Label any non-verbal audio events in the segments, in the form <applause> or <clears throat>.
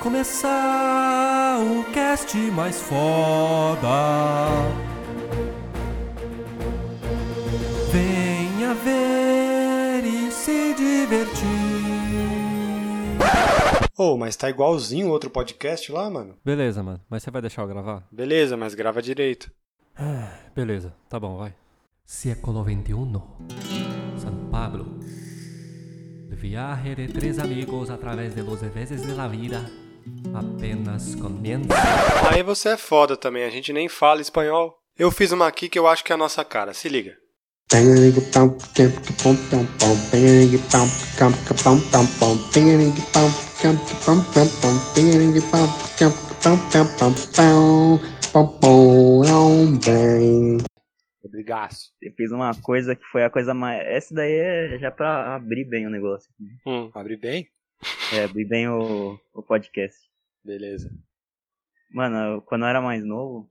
começar o cast mais foda. Venha ver e se divertir. Ô, mas tá igualzinho o outro podcast lá, mano? Beleza, mano. Mas você vai deixar eu gravar? Beleza, mas grava direito. Beleza, tá bom, vai. Século XXI. São Pablo. Viaje de três amigos a través de los veces de la vida. Apenas comienza. Aí você é foda também, a gente nem fala espanhol. Eu fiz uma aqui que eu acho que é a nossa cara, se liga. Obrigaço. Eu fiz uma coisa que foi a coisa mais. Essa daí é já pra abrir bem o negócio. Hum, abre bem? É, abrir bem o, o podcast. Beleza. Mano, eu- quando eu era mais novo,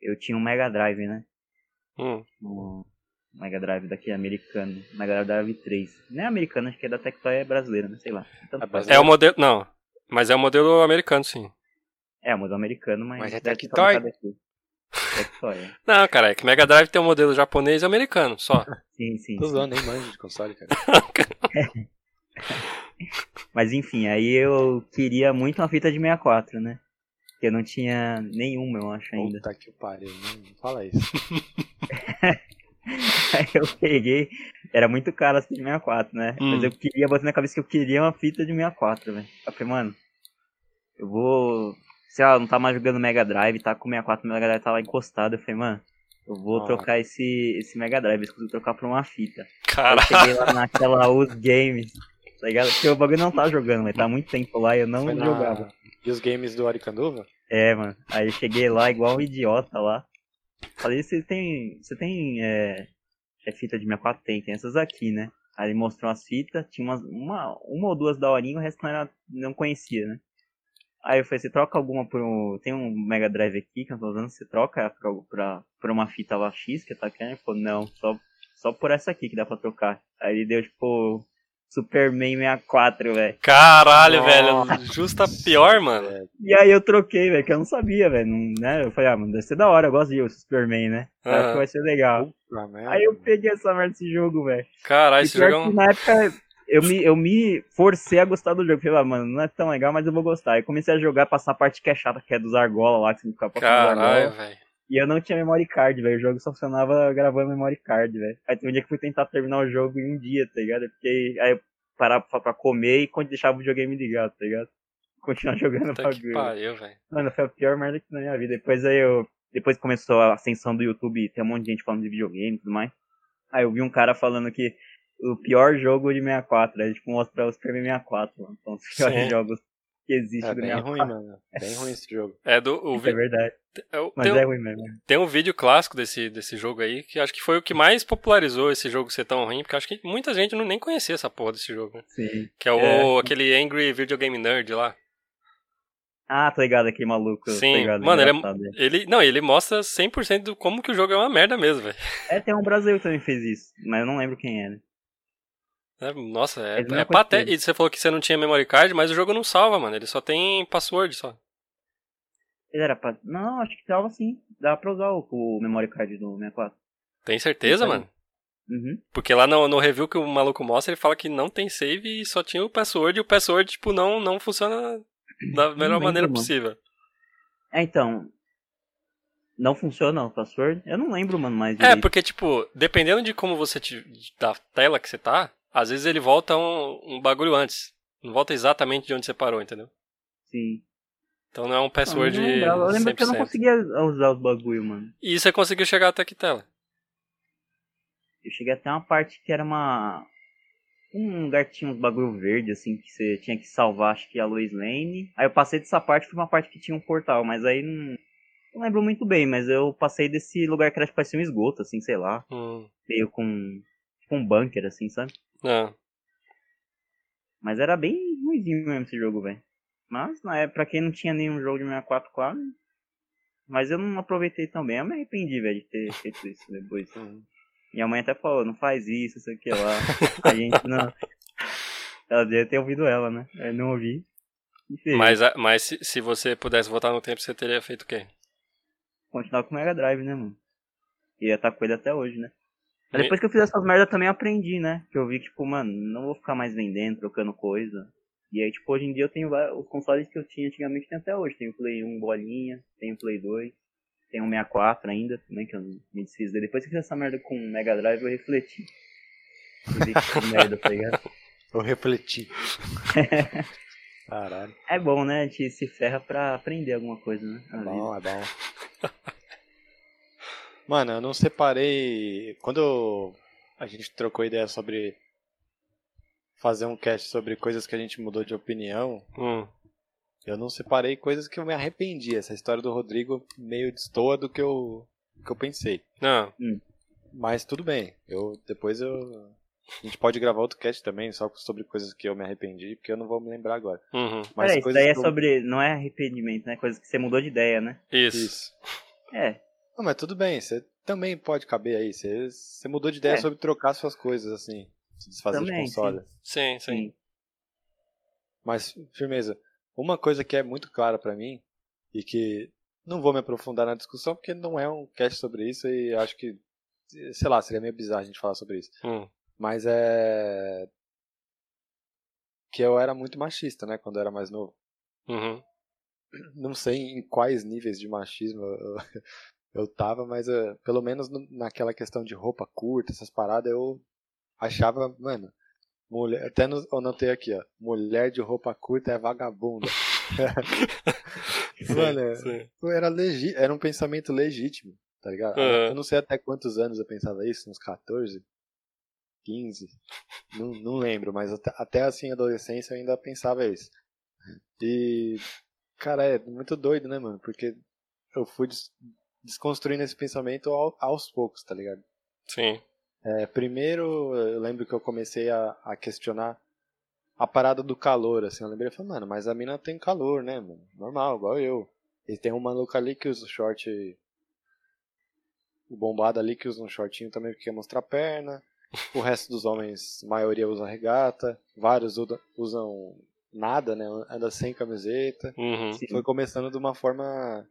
eu tinha um Mega Drive, né? Hum, Um Mega Drive daqui americano. Mega Drive 3. Não é americano, acho que é da Tectoy, é brasileira, não sei lá. Tanto É. É o modelo. Não. Mas é o modelo americano, sim. É, o modelo americano, mas. Mas é Tectoy? Tectoy, é. Não, cara, é que Mega Drive tem o modelo japonês e americano, só. Sim, sim. tô zoando, nem manjo de console, cara. <laughs> Mas enfim, aí eu queria muito uma fita de 64, né? Porque eu não tinha nenhuma, eu acho ainda. Puta que pariu, não fala isso. Aí <laughs> eu peguei, era muito caro essa de 64, né? Hum. Mas eu queria, botei na cabeça que eu queria uma fita de 64, velho. Eu falei, mano, eu vou. Sei lá, não tá mais jogando Mega Drive, tá com 64, o Mega Drive tá lá encostado. Eu falei, mano, eu vou Ah. trocar esse, esse Mega Drive, eu consigo trocar por uma fita. Aí eu Caralho. cheguei lá naquela Os Games, tá ligado? Porque o bagulho não tá jogando, mas tá há muito tempo lá e eu não Foi na- jogava. E os games do Aricanduva? É, mano. Aí eu cheguei lá igual um idiota lá. Falei, você tem. Você tem. É, é fita de 64? Tem, tem essas aqui, né? Aí ele mostrou as fitas, tinha umas, uma, uma ou duas da horinha, o resto não, era, não conhecia, né? Aí eu falei, você troca alguma por um. Tem um Mega Drive aqui que eu tô usando, você troca pra, pra, por uma fita lá X que tá querendo? Ele falou, não, só, só por essa aqui que dá pra trocar. Aí ele deu tipo Superman 64, velho. Caralho, Nossa. velho. Justa pior, mano. E aí eu troquei, velho, que eu não sabia, velho. Né? Eu falei, ah, mano, deve ser da hora, eu gosto de o Superman, né? Acho Aham. que vai ser legal. puta. Aí eu peguei essa merda desse jogo, velho. Caralho, esse jogo é que um... na época eu me, eu me forcei a gostar do jogo. Falei, ah, mano, não é tão legal, mas eu vou gostar. Aí comecei a jogar, passar a parte que é chata, que é dos argola lá, que você fica passando os Caralho, velho. E eu não tinha memory card, velho. O jogo só funcionava gravando memory card, velho. Aí teve um dia que fui tentar terminar o jogo em um dia, tá ligado? Eu fiquei. Aí eu parava pra, pra comer e quando deixava o videogame ligado, tá ligado? <laughs> Continuar jogando Puta que bagulho. pariu, velho. Mano, foi a pior merda que na minha vida. Depois aí eu. Depois que começou a ascensão do YouTube, tem um monte de gente falando de videogame e tudo mais. Aí eu vi um cara falando que o pior jogo de 64, aí tipo, mostra o Super 64, mano. São os piores Sim. jogos que existem É do bem 64. ruim, mano. Bem ruim esse jogo. É do. O é vi... verdade. é o- Mas tem, é um- ruim mesmo. tem um vídeo clássico desse, desse jogo aí, que acho que foi o que mais popularizou esse jogo ser tão ruim, porque acho que muita gente não nem conhecia essa porra desse jogo. né? Sim. Que é o É. aquele Angry Video Game Nerd lá. Ah, tô ligado, aquele maluco. Sim, ligado, mano, ele é- é... Ele, não, ele mostra 100% do como que o jogo é uma merda mesmo, velho. É, tem um brasileiro que também fez isso, mas eu não lembro quem era. É, nossa, é, é é patético. E você falou que você não tinha memory card, mas o jogo não salva, mano. Ele só tem password só. Ele era pra. Não, acho que dava sim. Dava pra usar o, o memory card do 64. Tem certeza, mano? Uhum. Porque lá no, no review que o maluco mostra, ele fala que não tem save e só tinha o password, e o password, tipo, não, não funciona da melhor maneira possível. É, então. Não funciona o password? Eu não lembro, mano, mais É, direito. porque, tipo, dependendo de como você te, da tela que você tá, às vezes ele volta um, um bagulho antes. Não volta exatamente de onde você parou, entendeu? Sim. Então não é um password eu, lembrava. eu lembro que eu não 100%. conseguia usar os bagulho, mano. E você conseguiu chegar até que tela? Eu cheguei até uma parte que era uma. Um lugar que tinha uns bagulho verde, assim, que você tinha que salvar, acho que a Lois Lane. Aí eu passei dessa parte, foi uma parte que tinha um portal, mas aí não. Não lembro muito bem, mas eu passei desse lugar que era tipo, parecia um esgoto, assim, sei lá. Hum, Meio com. Tipo um bunker, assim, sabe? Não. Mas era bem ruimzinho mesmo esse jogo, velho. Mas, na época, pra quem não tinha nenhum jogo de 64 quase. Mas eu não aproveitei também. Eu me arrependi, velho, de ter <laughs> feito isso depois. Minha mãe até falou, não faz isso, isso aqui lá. A gente não. <laughs> Ela devia ter ouvido ela, né? Eu não ouvi. Mas, mas se, se você pudesse voltar no tempo, você teria feito o quê? continuar com o Mega Drive, né, mano? E ia estar com ele até hoje, né? Mas depois que eu fiz essas merdas também aprendi, né? Que eu vi que, tipo, mano, não vou ficar mais vendendo, trocando coisa. E aí, tipo, hoje em dia eu tenho va- os consoles que eu tinha antigamente tem até hoje. Tenho o Play 1 bolinha, tenho o Play 2, tenho o 64 ainda, também, que eu me desfiz dele. Depois que eu fiz essa merda com o Mega Drive, eu refleti. Eu vi que <laughs> merda, tá ligado? Eu refleti. <laughs> Caralho. É bom, né? A gente se ferra pra aprender alguma coisa, né? É bom, é bom. <laughs> Mano, eu não separei. Quando a gente trocou ideia sobre fazer um cast sobre coisas que a gente mudou de opinião, Hum, eu não separei coisas que eu me arrependi. Essa história do Rodrigo meio destoa do que eu, que eu pensei. não, Mas tudo bem. Eu depois eu a gente pode gravar outro cast também só sobre coisas que eu me arrependi, porque eu não vou me lembrar agora. uhum, Mas é, isso daí é eu- sobre. Não é arrependimento, né? Coisas que você mudou de ideia, né? isso. Isso. É. Não, mas tudo bem, você também pode caber aí. Você, você mudou de ideia É. sobre trocar suas coisas, assim. Se desfazer Também, de console. Sim, sim. Sim. Mas, firmeza, uma coisa que é muito clara pra mim, e que não vou me aprofundar na discussão, porque não é um cast sobre isso, e acho que, sei lá, seria meio bizarro a gente falar sobre isso. Hum, Mas é. Que eu era muito machista, né, quando eu era mais novo. uhum, Não sei em quais níveis de machismo eu, eu tava, mas eh, pelo menos no- naquela questão de roupa curta, essas paradas, eu achava, mano, mulher, até no, eu anotei aqui, ó, mulher de roupa curta é vagabunda. <laughs> Mano, é- sim. era, legi era um pensamento legítimo, tá ligado? Aham. Eu não sei até quantos anos eu pensava isso, uns 14, 15, não, não lembro, mas até, até assim, adolescência eu ainda pensava isso. E, cara, é muito doido, né, mano? Porque eu fui desconstruindo esse pensamento ao- aos poucos, tá ligado? Sim. É, primeiro, eu lembro que eu comecei a, a questionar a parada do calor, assim. Eu lembrei, falei, mano, mas a mina tem calor, né, mano? Normal, igual eu. E tem um maluco ali que usa o short. O bombado ali que usa um shortinho também porque quer mostrar a perna. O resto dos homens, a maioria usa regata. Vários usam nada, né? Anda sem camiseta. Uhum. Foi começando de uma forma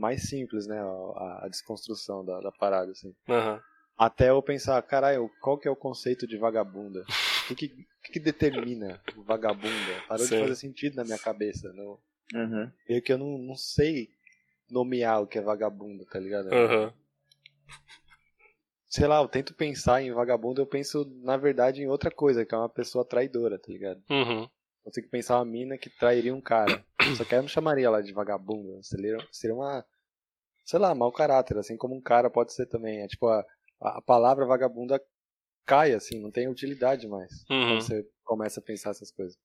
mais simples, né? A, a desconstrução da, da parada, assim. aham, Até eu pensar, caralho, qual que é o conceito de vagabunda? O que, que, que determina o vagabunda? Parou Sim. de fazer sentido na minha cabeça. Não, Aham. meio que eu não, não sei nomear o que é vagabunda, tá ligado? aham, Sei lá, eu tento pensar em vagabunda, eu penso, na verdade, em outra coisa, que é uma pessoa traidora, tá ligado? uhum, Eu tenho que pensar uma mina que trairia um cara. Só que aí eu não chamaria ela de vagabunda. Seria, seria uma. Sei lá, mau caráter, assim como um cara pode ser também. É tipo, a, a palavra vagabunda cai, assim, não tem utilidade mais. Uhum. Quando você começa a pensar essas coisas.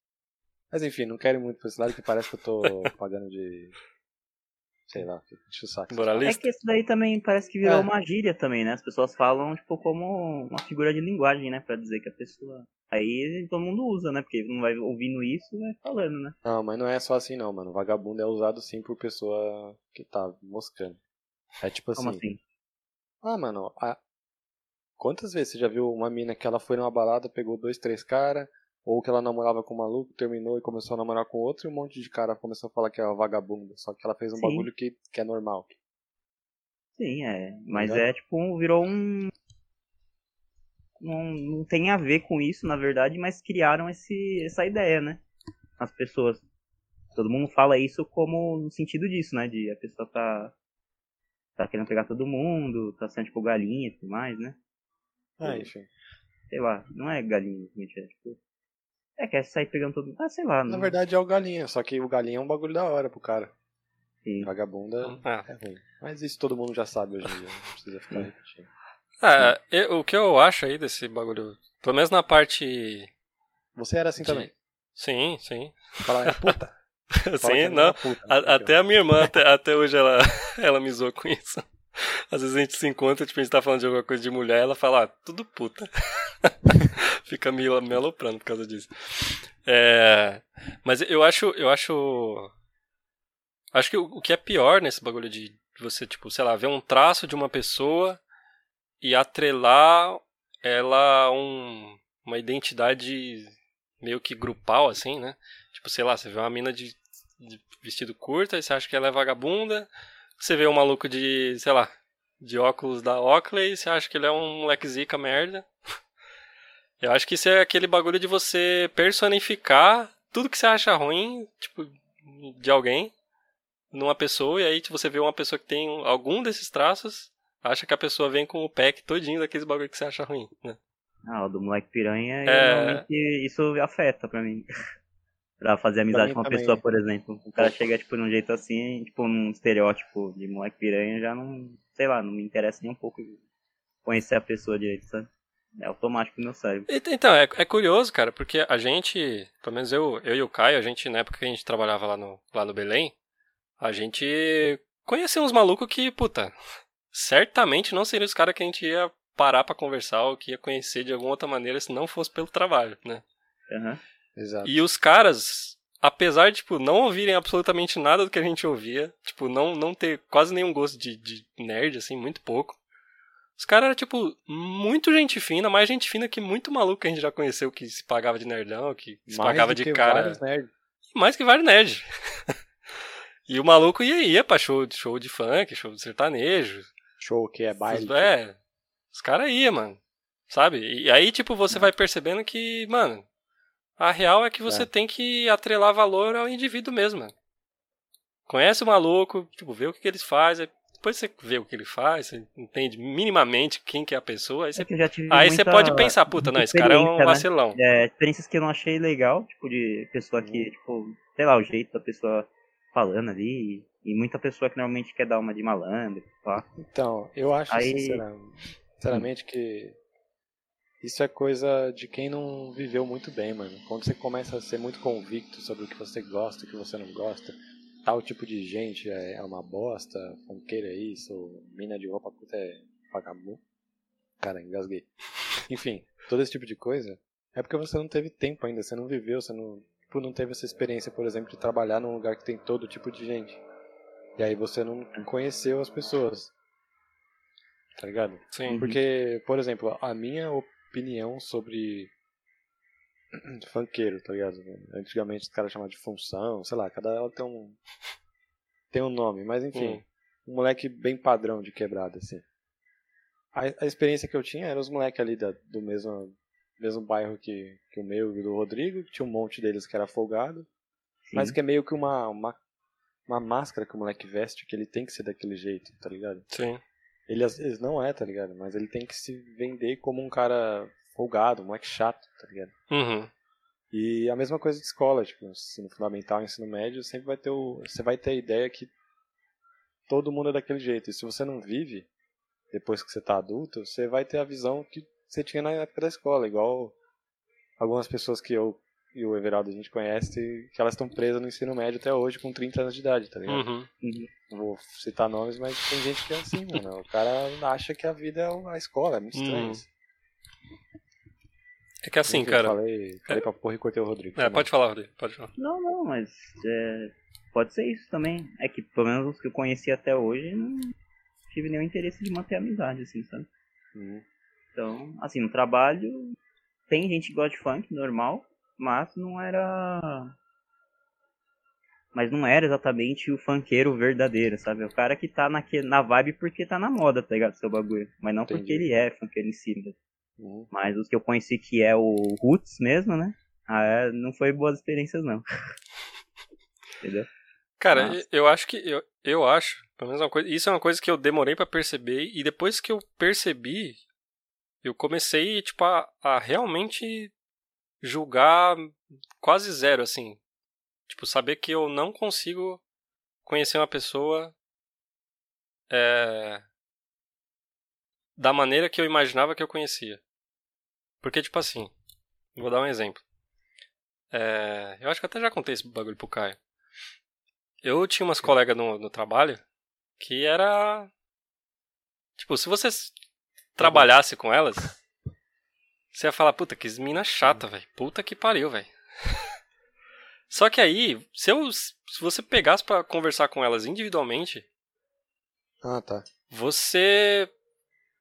Mas enfim, não quero ir muito pra esse lado que parece que eu tô <laughs> pagando de. Sei lá, enche o saco. É que isso daí também parece que virou É. uma gíria também, né? As pessoas falam, tipo, como uma figura de linguagem, né? Pra dizer que a pessoa. Aí todo mundo usa, né? Porque não vai ouvindo isso e vai falando, né? Não, mas não é só assim não, mano. Vagabundo é usado sim por pessoa que tá moscando. É tipo assim. Como assim? Ah, mano, a- quantas vezes você já viu uma mina que ela foi numa balada, pegou dois, três caras, ou que ela namorava com um maluco, terminou e começou a namorar com outro, e um monte de cara começou a falar que é uma vagabunda, só que ela fez um Sim. bagulho que, que é normal. Sim, é. Mas Ligado? é tipo, um- virou um. Não, não tem a ver com isso, na verdade, mas criaram esse, essa ideia, né? As pessoas. Todo mundo fala isso como no sentido disso, né? De a pessoa tá. Tá querendo pegar todo mundo, tá sendo tipo galinha e tudo mais, né? Ah, enfim. Sei lá, não é galinha, gente, é tipo. É, quer sair pegando todo mundo. Ah, sei lá. Na não- verdade é o galinha, só que o galinha é um bagulho da hora pro cara. Sim. Vagabunda Ah. é ruim. Mas isso todo mundo já sabe hoje em dia, não precisa ficar <laughs> repetindo. Ah, eu- o que eu acho aí desse bagulho, pelo menos na parte. Você era assim de- também. Sim, sim. Fala, é puta. Sim, é não. puta. A- até a minha irmã, até, até hoje, ela, <laughs> ela me zoou com isso. Às vezes a gente se encontra, tipo, a gente tá falando de alguma coisa de mulher, ela fala, ah, tudo puta. <laughs> Fica me, me aloprando por causa disso. É, mas eu acho, eu acho. Acho que o, o que é pior nesse bagulho de você, tipo, sei lá, ver um traço de uma pessoa e atrelar ela a um, uma identidade meio que grupal, assim, né? Tipo, sei lá, você vê uma mina de de vestido curto, aí você acha que ela é vagabunda. Você vê um maluco de, sei lá, de óculos da Oakley, você acha que ele é um moleque zica merda. <laughs> Eu acho que isso é aquele bagulho de você personificar tudo que você acha ruim, tipo, de alguém numa pessoa, e aí você vê uma pessoa que tem algum desses traços, acha que a pessoa vem com o pack todinho daqueles bagulho que você acha ruim, né? Ah, o do moleque piranha, É. realmente isso afeta pra mim. <laughs> pra fazer amizade mim com uma também. pessoa, por exemplo. O cara chega, tipo, num jeito assim, tipo, num estereótipo de moleque piranha, já não, sei lá, não me interessa nem um pouco conhecer a pessoa direito, sabe? É automático no meu cérebro. Então, é, é curioso, cara, porque a gente, pelo menos eu, eu e o Caio, a gente, na época que a gente trabalhava lá no, lá no Belém, a gente conheceu uns malucos que, puta, certamente não seriam os caras que a gente ia parar pra conversar ou que ia conhecer de alguma outra maneira se não fosse pelo trabalho, né? Aham. Exato. E os caras, apesar de, tipo, não ouvirem absolutamente nada do que a gente ouvia, tipo, não, não ter quase nenhum gosto de, de nerd, assim, muito pouco. Os caras eram, tipo, muito gente fina, mais gente fina que muito maluco que a gente já conheceu que se pagava de nerdão, que se Mais pagava de que cara. Mais que vários nerds. <laughs> e o maluco ia, ia pra show, show de funk, show de sertanejo. Show que é baile. É, os caras iam, mano. Sabe? E aí, tipo, você vai percebendo que, mano, a real é que você É. tem que atrelar valor ao indivíduo mesmo. Conhece o maluco, tipo, vê o que, que eles fazem. Depois você vê o que ele faz, você entende minimamente quem que é a pessoa, aí você, É que eu já tive aí você muita- pode pensar, puta, não, esse cara é um né? vacilão. É, experiências que eu não achei legal, tipo, de pessoa Uhum. que, tipo, sei lá, o jeito da pessoa falando ali, e, e muita pessoa que normalmente quer dar uma de malandro, pá. Então, eu acho Aí- sinceramente, sinceramente que isso é coisa de quem não viveu muito bem, mano. Quando você começa a ser muito convicto sobre o que você gosta o que você não gosta, tal tipo de gente é, é uma bosta, funkeiro é isso, mina de roupa puta é vagabundo. Cara, engasguei. Enfim, todo esse tipo de coisa é porque você não teve tempo ainda, você não viveu, você não, tipo, não teve essa experiência, por exemplo, de trabalhar num lugar que tem todo tipo de gente. E aí você não conheceu as pessoas. Tá ligado? Sim. Porque, por exemplo, a minha opinião sobre <clears throat> funkeiro, tá ligado? Antigamente os caras chamavam de função, sei lá, cada ela tem um tem um nome, mas enfim, Hum. um moleque bem padrão de quebrada assim. A, a experiência que eu tinha era os moleques ali da, do mesmo mesmo bairro que, que o meu e do Rodrigo, que tinha um monte deles que era folgado, Sim. mas que é meio que uma, uma uma máscara que o moleque veste, que ele tem que ser daquele jeito, tá ligado? Sim. Ele às vezes não é, tá ligado? Mas ele tem que se vender como um cara folgado, um moleque chato, tá ligado? Uhum. E a mesma coisa de escola, tipo, ensino fundamental, ensino médio, sempre vai ter o. Você vai ter a ideia que todo mundo é daquele jeito. E se você não vive, depois que você tá adulto, você vai ter a visão que você tinha na época da escola, igual algumas pessoas que eu e o Everaldo a gente conhece, que elas estão presas no ensino médio até hoje com 30 anos de idade, tá ligado? Uhum. Uhum. Não vou citar nomes, mas tem gente que é assim, mano. O cara acha que a vida é a escola, é muito estranho Hum. isso. É que assim, Enfim, cara. Falei, falei pra porra e cortei o Rodrigo. É, pode falar, Rodrigo, pode falar. Não, não, mas é, pode ser isso também. É que pelo menos os que eu conheci até hoje não tive nenhum interesse de manter a amizade, assim, sabe? Uhum. Então, assim, no trabalho tem gente que gosta de funk, normal, mas não era. Mas não era exatamente o funkeiro verdadeiro, sabe? É o cara que tá naque, na vibe porque tá na moda, tá ligado? Seu bagulho. Mas não porque Entendi. ele é funkeiro em si. né? Uhum. Mas os que eu conheci que é o Roots mesmo, né? Ah, é, não foi boas experiências, não. <laughs> Entendeu? Cara, Nossa. eu acho que. Eu, eu acho, pelo menos uma coisa. Isso é uma coisa que eu demorei pra perceber. E depois que eu percebi, eu comecei, tipo, a, a realmente julgar quase zero, assim. Tipo, saber que eu não consigo conhecer uma pessoa é, da maneira que eu imaginava que eu conhecia. Porque, tipo assim, vou dar um exemplo. É, eu acho que até já contei esse bagulho pro Caio. Eu tinha umas colegas no, no trabalho que era. Tipo, se você trabalhasse com elas, você ia falar, puta, que mina chata, velho. Puta que pariu, velho. <laughs> Só que aí, se, eu, se você pegasse pra conversar com elas individualmente, Ah, tá. você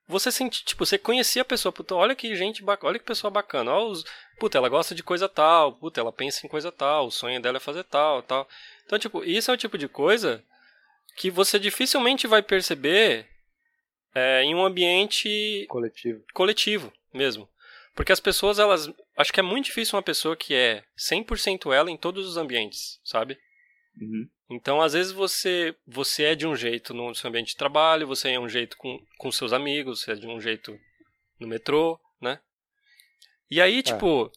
você sente, tipo, você conhecia a pessoa, puta, olha que gente bacana, olha que pessoa bacana, ó, os, puta, ela gosta de coisa tal, puta, ela pensa em coisa tal, o sonho dela é fazer tal, tal. Então, tipo, isso é o tipo de coisa que você dificilmente vai perceber é, em um ambiente Coletivo. coletivo mesmo. Porque as pessoas, elas. Acho que é muito difícil uma pessoa que é 100% ela em todos os ambientes, sabe? Uhum. Então, às vezes você você é de um jeito no seu ambiente de trabalho, você é um jeito com, com seus amigos, você é de um jeito no metrô, né? E aí, tipo,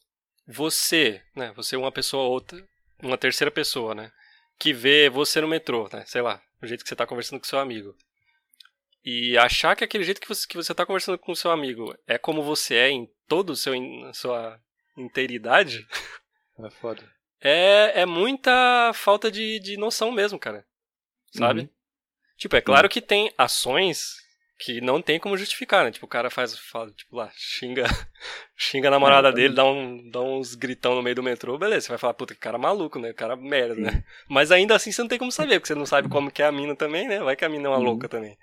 você, né? Você é uma pessoa outra, uma terceira pessoa, né? Que vê você no metrô, né? Sei lá, o jeito que você tá conversando com seu amigo. E achar que aquele jeito que você, que você tá conversando com seu amigo é como você é em todo o seu, in- sua inteiridade, <laughs> É foda. é, é muita falta de, de noção mesmo, cara. Sabe? Uhum. Tipo, é claro que tem ações que não tem como justificar, né? Tipo, o cara faz, fala, tipo, lá, xinga, <laughs> xinga a namorada dele, dá, um, dá uns gritão no meio do metrô, beleza, você vai falar, puta, que cara maluco, né? Cara merda, né? Mas ainda assim você não tem como saber, porque você não sabe como que é a mina também, né? Vai que a mina é uma Uhum. louca também.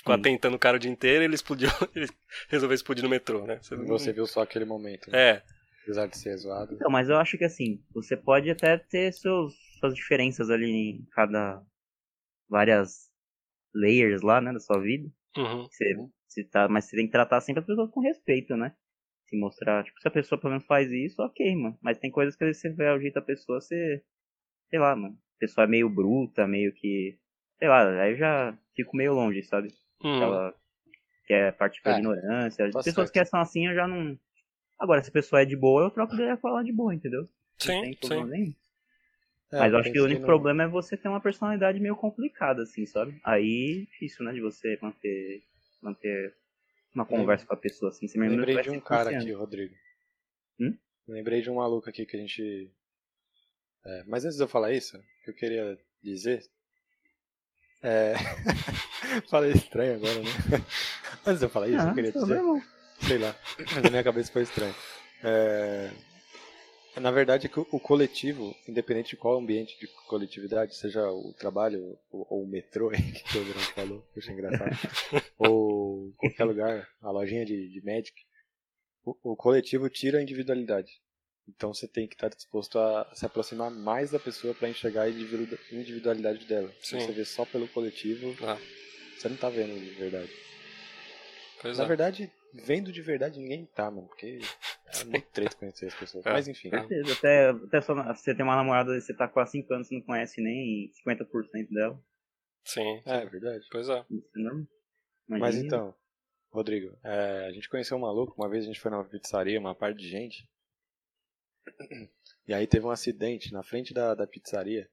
Ficou Sim. atentando o cara o dia inteiro e ele explodiu, <laughs> ele resolveu explodir no metrô, né? Você, Você viu só aquele momento, né? É, Apesar de ser zoado. Então, mas eu acho que assim, você pode até ter seus, suas diferenças ali em cada. várias layers lá, né, da sua vida. uhum, Você, você tá, mas você tem que tratar sempre as pessoas com respeito, né? Se mostrar, tipo, se a pessoa pelo menos faz isso, ok, mano. Mas tem coisas que às vezes você vê o jeito da pessoa, você. Sei lá, mano. A pessoa é meio bruta, meio que. Sei lá, aí eu já fico meio longe, sabe? Uhum. Ela quer partir pra É, ignorância. As tá pessoas certo. que são assim eu já não. Agora, se a pessoa é de boa, eu troco ideia com ela de boa, entendeu? Não Sim, tem sim. problema nenhum. É, Mas eu acho que o único não- problema é você ter uma personalidade meio complicada, assim, sabe? Aí é difícil, né, de você manter, manter uma conversa com a pessoa, assim. Você mesmo Lembrei de um cara aqui, Rodrigo. Hum? Lembrei de um maluco aqui que a gente. É, mas antes de eu falar isso, o que eu queria dizer. É... <laughs> Falei estranho agora, né? <laughs> Antes de eu falar isso, Ah, eu queria tá dizer. normal. Sei lá. Mas na minha cabeça foi estranho. É, Na verdade, é que o coletivo, independente de qual ambiente de coletividade, seja o trabalho ou, o metrô, <laughs> que o Bruno falou, que eu achei engraçado, ou qualquer lugar, a lojinha de, de Magic, o, o coletivo tira a individualidade. Então você tem que estar disposto a se aproximar mais da pessoa para enxergar a individu- individualidade dela. Se você vê só pelo coletivo, Ah, você não tá vendo de verdade. pois Na é. verdade, vendo de verdade ninguém tá, mano. Porque é muito treta conhecer as pessoas. <laughs> É. Mas enfim. Certeza. Até, até só você tem uma namorada e você tá com há 5 anos e não conhece nem 50% dela. Sim, É verdade. pois é. Isso é normal. Mas então, Rodrigo, é, a gente conheceu um maluco. Uma vez a gente foi numa pizzaria, uma parte de gente. E aí teve um acidente na frente da, da pizzaria.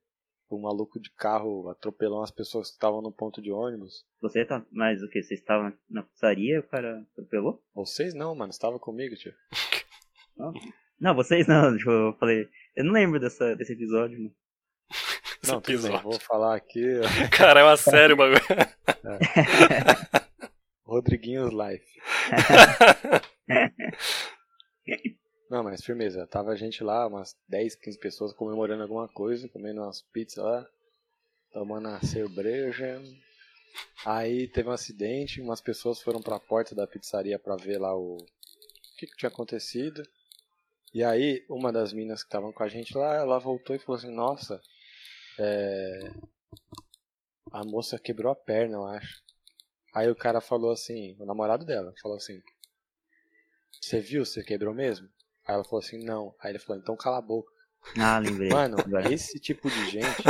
Um maluco de carro atropelou umas pessoas que estavam no ponto de ônibus. Você tá. Mas o que? Você estava na pizzaria e o cara atropelou? Vocês não, mano. Estava comigo, tio. <laughs> Não, vocês não. Tipo, eu falei. Eu não lembro dessa, desse episódio, mano. Esse Não, tudo bem. episódio. Vou falar aqui. <laughs> Cara, é uma série o bagulho. <laughs> Rodriguinhos Life. Não, mas firmeza. Tava a gente lá, umas 10, 15 pessoas comemorando alguma coisa, comendo umas pizzas lá, tomando a cerveja. Aí teve um acidente, umas pessoas foram pra porta da pizzaria pra ver lá o, o que, que tinha acontecido. E aí, uma das minas que estavam com a gente lá, ela voltou e falou assim: Nossa, é... a moça quebrou a perna, eu acho. Aí o cara falou assim: O namorado dela falou assim: Você viu? Você quebrou mesmo? Aí ela falou assim: Não. Aí ele falou: Então cala a boca. Ah, lembrei. Mano, <laughs> esse tipo de gente,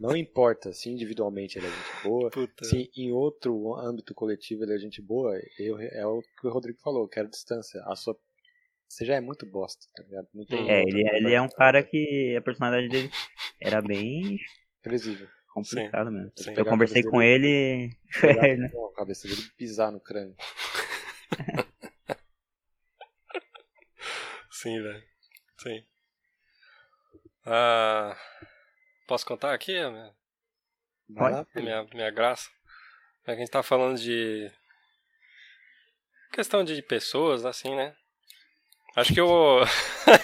não importa se individualmente ele é gente boa, Puta. se em outro âmbito coletivo ele é gente boa, eu, é o que o Rodrigo falou, eu quero distância. A sua, você já é muito bosta, tá ligado? Não tem É, ele, ele é um cara que a personalidade dele era bem Previsível. complicado mesmo. sim. Eu conversei com dele. ele. Pegar né? <laughs> com a cabeça dele pisar no crânio. <laughs> Sim, velho. Sim. Ah, posso contar aqui a minha, Vai minha, minha graça? É que a gente tá falando de. Questão de pessoas, assim, né? Acho que o.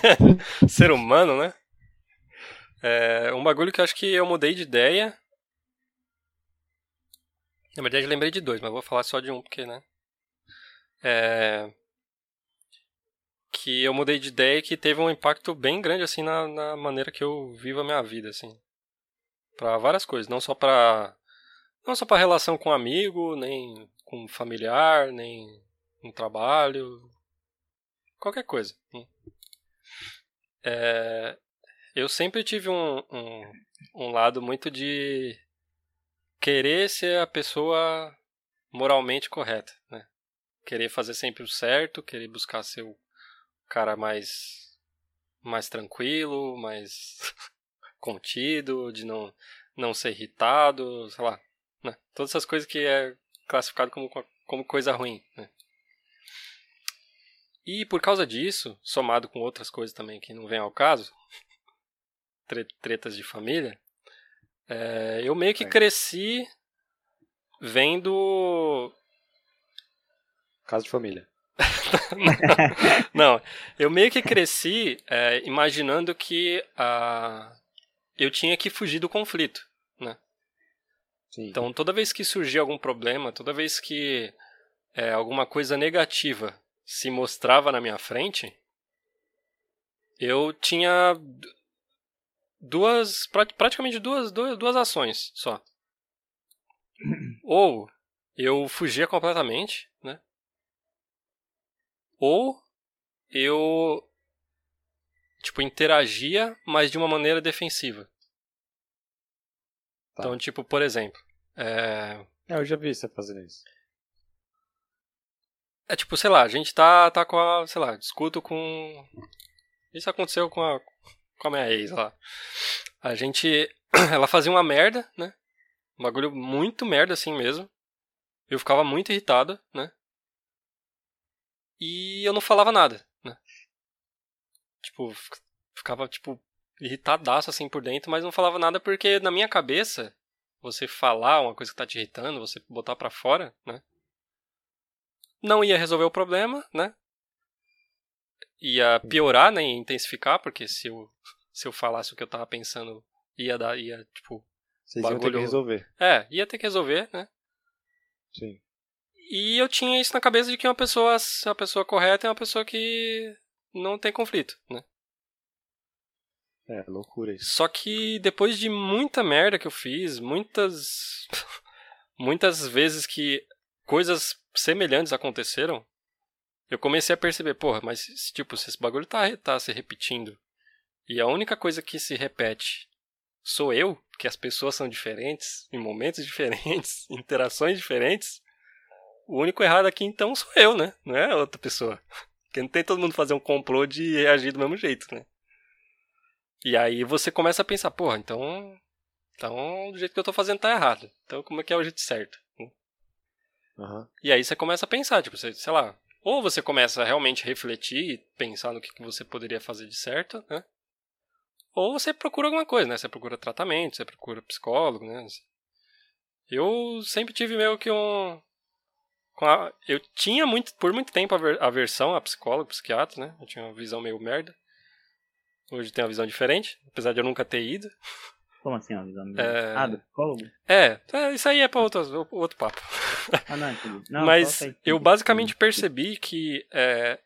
<laughs> ser humano, né? É um bagulho que eu acho que eu mudei de ideia. Na verdade, eu lembrei de dois, mas vou falar só de um, porque, né? É. Que eu mudei de ideia e que teve um impacto bem grande, assim, na, na maneira que eu vivo a minha vida, assim. Para várias coisas, não só para não só para relação com amigo, nem com familiar, nem no trabalho, qualquer coisa. Né? É, eu sempre tive um, um, um lado muito de querer ser a pessoa moralmente correta, né? Querer fazer sempre o certo, querer buscar ser o cara mais mais tranquilo, mais <laughs> contido, de não não ser irritado, sei lá, né? Todas essas coisas que é classificado como como coisa ruim, né? E por causa disso, somado com outras coisas também que não vem ao caso, <laughs> tretas de família, é, eu meio que cresci vendo. Caso de família. <laughs> não, eu meio que cresci é, imaginando que uh, eu tinha que fugir do conflito, né? Sim. Então, toda vez que surgia algum problema, toda vez que é, alguma coisa negativa se mostrava na minha frente, eu tinha duas, praticamente duas, duas, duas ações só. <clears throat> Ou eu fugia completamente? Ou eu tipo interagia, mas de uma maneira defensiva. Tá. Então, tipo, por exemplo, é... é... eu já vi você fazendo isso. É tipo, sei lá, a gente tá, tá com a, sei lá, discuto com. Isso aconteceu com a, com a minha ex lá. A gente. <clears throat> Ela fazia uma merda, né? Um bagulho muito merda assim mesmo. Eu ficava muito irritado, né? E eu não falava nada, né? Tipo, ficava, tipo, irritadaço assim por dentro, mas não falava nada porque na minha cabeça, você falar uma coisa que tá te irritando, você botar para fora, né? Não ia resolver o problema, né? ia piorar, né, intensificar, porque se eu, se eu falasse o que eu tava pensando, ia dar, ia, tipo... Vocês bagulho... iam ter que resolver. É, ia ter que resolver, né? Sim. E eu tinha isso na cabeça de que uma pessoa, a pessoa correta é uma pessoa que não tem conflito, né? É, loucura isso. Só que depois de muita merda que eu fiz, muitas <laughs> muitas vezes que coisas semelhantes aconteceram, eu comecei a perceber, porra, mas tipo, se esse bagulho tá, tá se repetindo e a única coisa que se repete sou eu, que as pessoas são diferentes, em momentos <laughs> diferentes, interações diferentes, o único errado aqui então sou eu, né? Não é outra pessoa. Porque não tem todo mundo fazer um complô de reagir do mesmo jeito, né? E aí você começa a pensar, porra, então. Então o jeito que eu tô fazendo tá errado. Então como é que é o jeito certo? Uhum. E aí você começa a pensar, tipo, você, sei lá, ou você começa a realmente refletir e pensar no que, que você poderia fazer de certo, né? Ou você procura alguma coisa, né? Você procura tratamento, você procura psicólogo, né? Eu sempre tive meio que um. A... eu tinha muito, por muito tempo aversão a psicólogo, psiquiatra, né? Eu tinha uma visão meio merda. Hoje tenho uma visão diferente, apesar de eu nunca ter ido. Como assim, uma visão? É... Ah, do psicólogo? É, é, isso aí é para outro, outro papo. Ah, não, <laughs> não, Mas eu basicamente percebi que. É,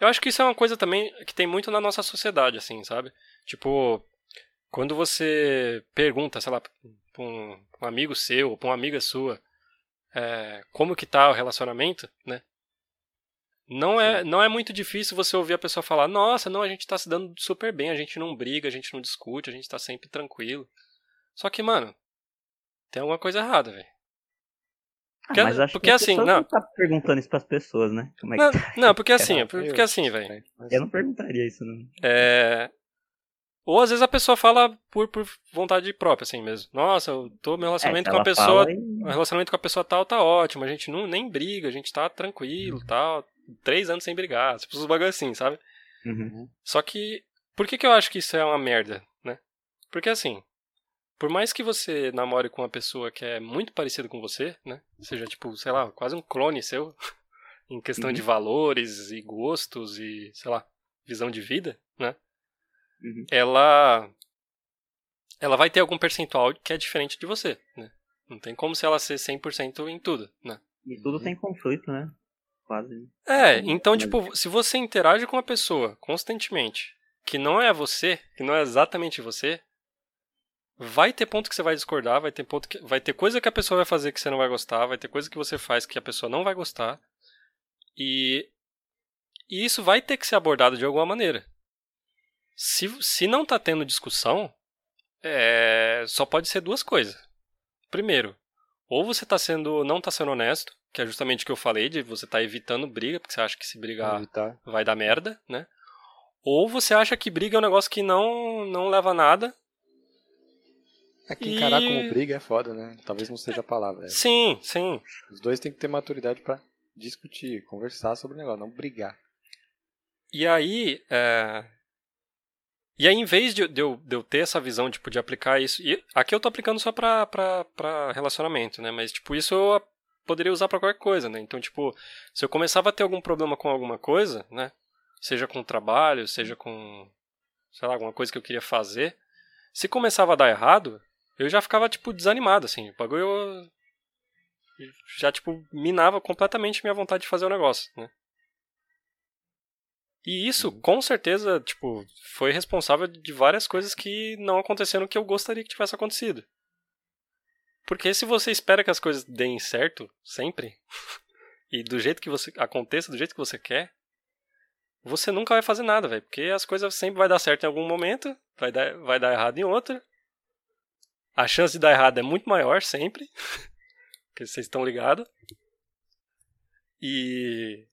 eu acho que isso é uma coisa também que tem muito na nossa sociedade, assim, sabe? Tipo, quando você pergunta, sei lá, pra um, um amigo seu ou pra uma amiga sua é, como que tá o relacionamento, né? Não é, não é muito difícil você ouvir a pessoa falar, nossa, não, a gente tá se dando super bem, a gente não briga, a gente não discute, a gente tá sempre tranquilo. Só que, mano, tem alguma coisa errada, velho. Porque, ah, mas acho porque que assim, não. tá perguntando isso pras pessoas, né? É não, tá? não, porque <laughs> assim, porque assim, velho. Eu não perguntaria isso, não. É. Ou às vezes a pessoa fala por, por vontade própria, assim mesmo. Nossa, eu tô, meu relacionamento é, com a pessoa. E... Relacionamento com a pessoa tal tá ótimo, a gente não nem briga, a gente tá tranquilo tal. Três anos sem brigar. Tipo, os bagulho assim, sabe? Uhum. Só que. Por que, que eu acho que isso é uma merda, né? Porque assim, por mais que você namore com uma pessoa que é muito parecida com você, né? Seja tipo, sei lá, quase um clone seu, <laughs> em questão uhum. de valores e gostos e, sei lá, visão de vida, né? Uhum. Ela ela vai ter algum percentual que é diferente de você, né? Não tem como se ela ser 100% em tudo, né? E tudo tem conflito, né? Quase. É, então, tipo, se você interage com uma pessoa constantemente que não é você, que não é exatamente você, vai ter ponto que você vai discordar, vai ter ponto que vai ter coisa que a pessoa vai fazer que você não vai gostar, vai ter coisa que você faz que a pessoa não vai gostar. E, e isso vai ter que ser abordado de alguma maneira. Se, se não tá tendo discussão, é, só pode ser duas coisas. Primeiro, ou você tá sendo não tá sendo honesto, que é justamente o que eu falei de você tá evitando briga, porque você acha que se brigar vai dar merda, né? Ou você acha que briga é um negócio que não não leva a nada. É que encarar E- como briga é foda, né? Talvez não seja a palavra. é. Sim, sim. Os dois têm que ter maturidade pra discutir, conversar sobre o negócio, não brigar. E aí, é... e aí em vez de, de eu, de eu ter essa visão tipo, de aplicar isso, e aqui eu tô aplicando só pra, pra, pra relacionamento, né? Mas tipo, isso eu poderia usar pra qualquer coisa, né? Então, tipo, se eu começava a ter algum problema com alguma coisa, né? Seja com o trabalho, seja com, sei lá, alguma coisa que eu queria fazer, se começava a dar errado, eu já ficava, tipo, desanimado, assim. O bagulho já, tipo, minava completamente minha vontade de fazer o negócio, né? E isso, com certeza, tipo, foi responsável de várias coisas que não aconteceram que eu gostaria que tivesse acontecido. Porque se você espera que as coisas deem certo, sempre, <laughs> e do jeito que você aconteça, do jeito que você quer, você nunca vai fazer nada, velho. Porque as coisas sempre vai dar certo em algum momento, vai dar, vai dar errado em outro. A chance de dar errado é muito maior sempre. <laughs> Porque vocês estão ligados. E.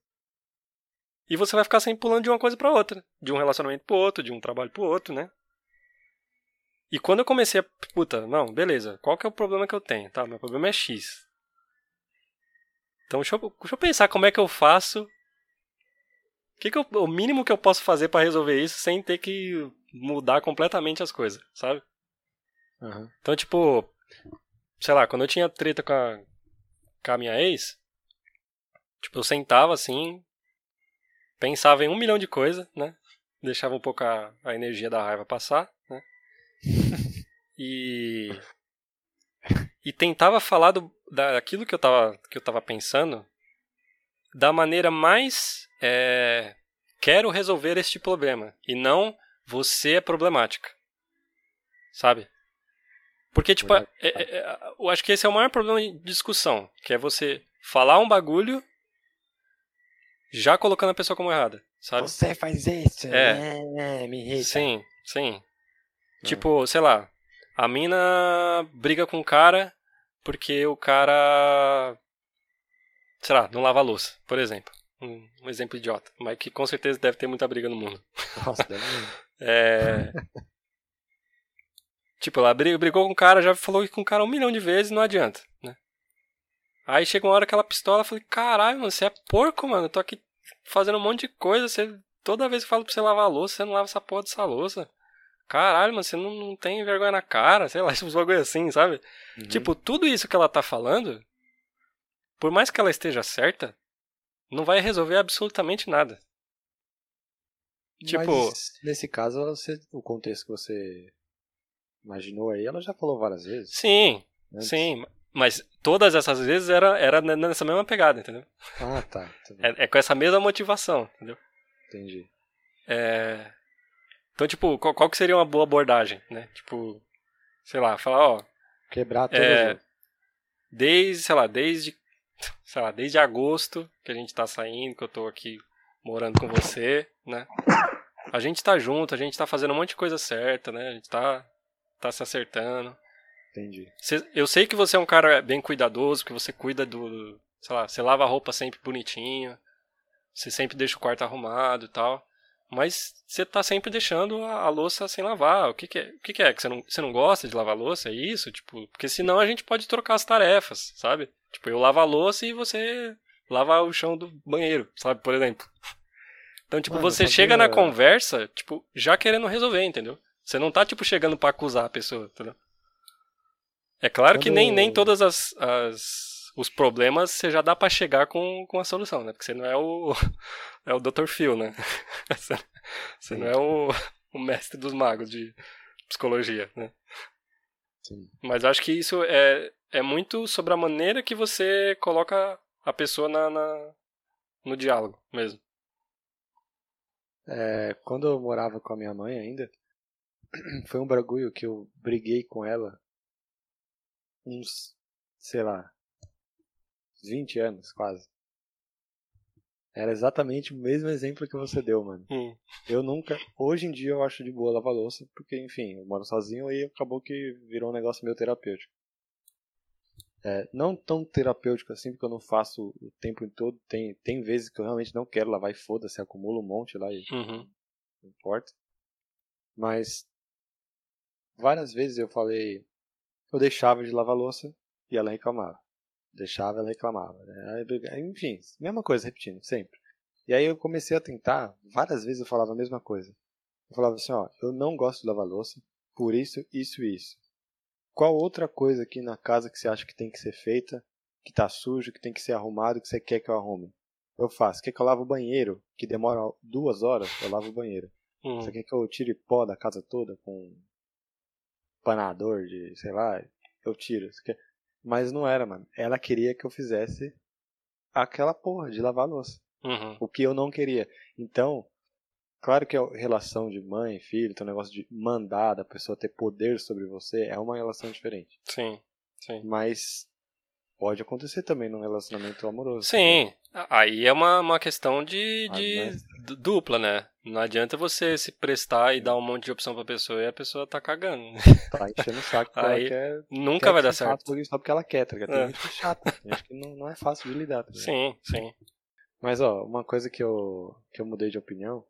E você vai ficar sempre pulando de uma coisa pra outra. De um relacionamento pro outro, de um trabalho pro outro, né? E quando eu comecei a. Puta, não, beleza. Qual que é o problema que eu tenho? Tá, meu problema é X. Então deixa eu, deixa eu pensar como é que eu faço. O que, que eu, o mínimo que eu posso fazer pra resolver isso sem ter que mudar completamente as coisas, sabe? Aham. Então, tipo, sei lá, quando eu tinha treta com a, com a minha ex, tipo, eu sentava assim, pensava em um milhão de coisas, né? Deixava um pouco a, a energia da raiva passar, né? <laughs> E. E tentava falar do, daquilo que eu tava, que eu tava pensando da maneira mais. é, quero resolver este problema. E não você é problemática. Sabe? Porque, tipo, é- é- é- eu acho que esse é o maior problema de discussão, que é você falar um bagulho já colocando a pessoa como errada, sabe? Você faz isso, É. é, me irrita. Sim, sim. Tipo, sei lá, a mina briga com o cara porque o cara, sei lá, não lava a louça, por exemplo. Um, um exemplo idiota, mas que com certeza deve ter muita briga no mundo. Nossa, deve. <laughs> É. tipo, ela bri- brigou com o cara, já falou com o cara um milhão de vezes, não adianta, né? Aí chega uma hora que ela pistola, eu falei, caralho, mano, você é porco, mano, eu tô aqui fazendo um monte de coisa, você... Toda vez que eu falo pra você lavar a louça, você não lava essa porra dessa louça. Caralho, mano, você não, não tem vergonha na cara, <laughs> sei lá, uns bagulho assim, sabe? Uhum. Tipo, tudo isso que ela tá falando, por mais que ela esteja certa, não vai resolver absolutamente nada. tipo- Mas, nesse caso, você- o contexto que você imaginou aí, ela já falou várias vezes. Sim, antes. sim, mas todas essas vezes era, era nessa mesma pegada, entendeu? Ah, tá. É, é com essa mesma motivação, entendeu? Entendi. É... Então, tipo, qual, qual que seria uma boa abordagem, né? Tipo, sei lá, falar, ó, Quebrar todas É, desde, sei lá, desde, <laughs> sei lá, desde agosto que a gente tá saindo, que eu tô aqui morando com você, né? A gente tá junto, a gente tá fazendo um monte de coisa certa, né? A gente tá, tá se acertando. Entendi. Cê- eu sei que você é um cara bem cuidadoso, que você cuida do. Sei lá, você lava a roupa sempre bonitinho, você sempre deixa o quarto arrumado e tal. Mas você tá sempre deixando a, a louça sem lavar. O que, que é? O que, que é? Que você não, você não gosta de lavar a louça? É isso? Tipo, porque senão a gente pode trocar as tarefas, sabe? Tipo, eu lavo a louça e você lava o chão do banheiro, sabe? Por exemplo. Então, tipo, Mano, você chega na conversa, tipo, já querendo resolver, entendeu? Você não tá, tipo, chegando pra acusar a pessoa, entendeu? É claro que Quando- nem, nem todas as, as os problemas você já dá pra chegar com, com a solução, né? Porque você não é o <laughs> é o Dr. Phil, né? <laughs> Você, não é o, o mestre dos magos de psicologia, né? Sim. Mas acho que isso é, é muito sobre a maneira que você coloca a pessoa na, na- no diálogo mesmo. É, quando eu morava com a minha mãe ainda, <clears throat> foi um bagulho que eu briguei com ela uns, sei lá, 20 anos quase. Era exatamente o mesmo exemplo que você deu, mano. Hum. Eu nunca. Hoje em dia eu acho de boa lavar louça, porque, enfim, eu moro sozinho e acabou que virou um negócio meio terapêutico. É, não tão terapêutico assim, porque eu não faço o tempo todo. Tem, tem vezes que eu realmente não quero lavar e foda-se, acumulo um monte lá e Uhum. não importa. Mas várias vezes eu falei, eu deixava de lavar louça e ela reclamava. Deixava, ela reclamava. né? Enfim, mesma coisa, repetindo, sempre. E aí eu comecei a tentar, várias vezes eu falava a mesma coisa. Eu falava assim, ó, eu não gosto de lavar louça, por isso, isso e isso. Qual outra coisa aqui na casa que você acha que tem que ser feita, que tá sujo, que tem que ser arrumado, que você quer que eu arrume? Eu faço. Quer que eu lave o banheiro, que demora duas horas, eu lavo o banheiro. Uhum. Você quer que eu tire pó da casa toda com panador de, sei lá, eu tiro. Quer- Mas não era, mano. Ela queria que eu fizesse aquela porra de lavar a louça. Uhum. O que eu não queria. Então, claro que a relação de mãe e filho, tem um negócio de mandar da pessoa ter poder sobre você, é uma relação diferente. Sim, sim. Mas pode acontecer também num relacionamento amoroso. Sim, aí é uma, uma questão de, Ah, de du- dupla, né? Não adianta você se prestar e dar um monte de opção pra pessoa e a pessoa tá cagando. <laughs> Tá enchendo o saco Aí ela quer. Nunca quer vai dar certo. por isso Só porque ela quer, tá ligado? Tem É. gente é chata. Gente que não, não é fácil de lidar. Tá? Sim, sim. Mas ó, uma coisa que eu, que eu mudei de opinião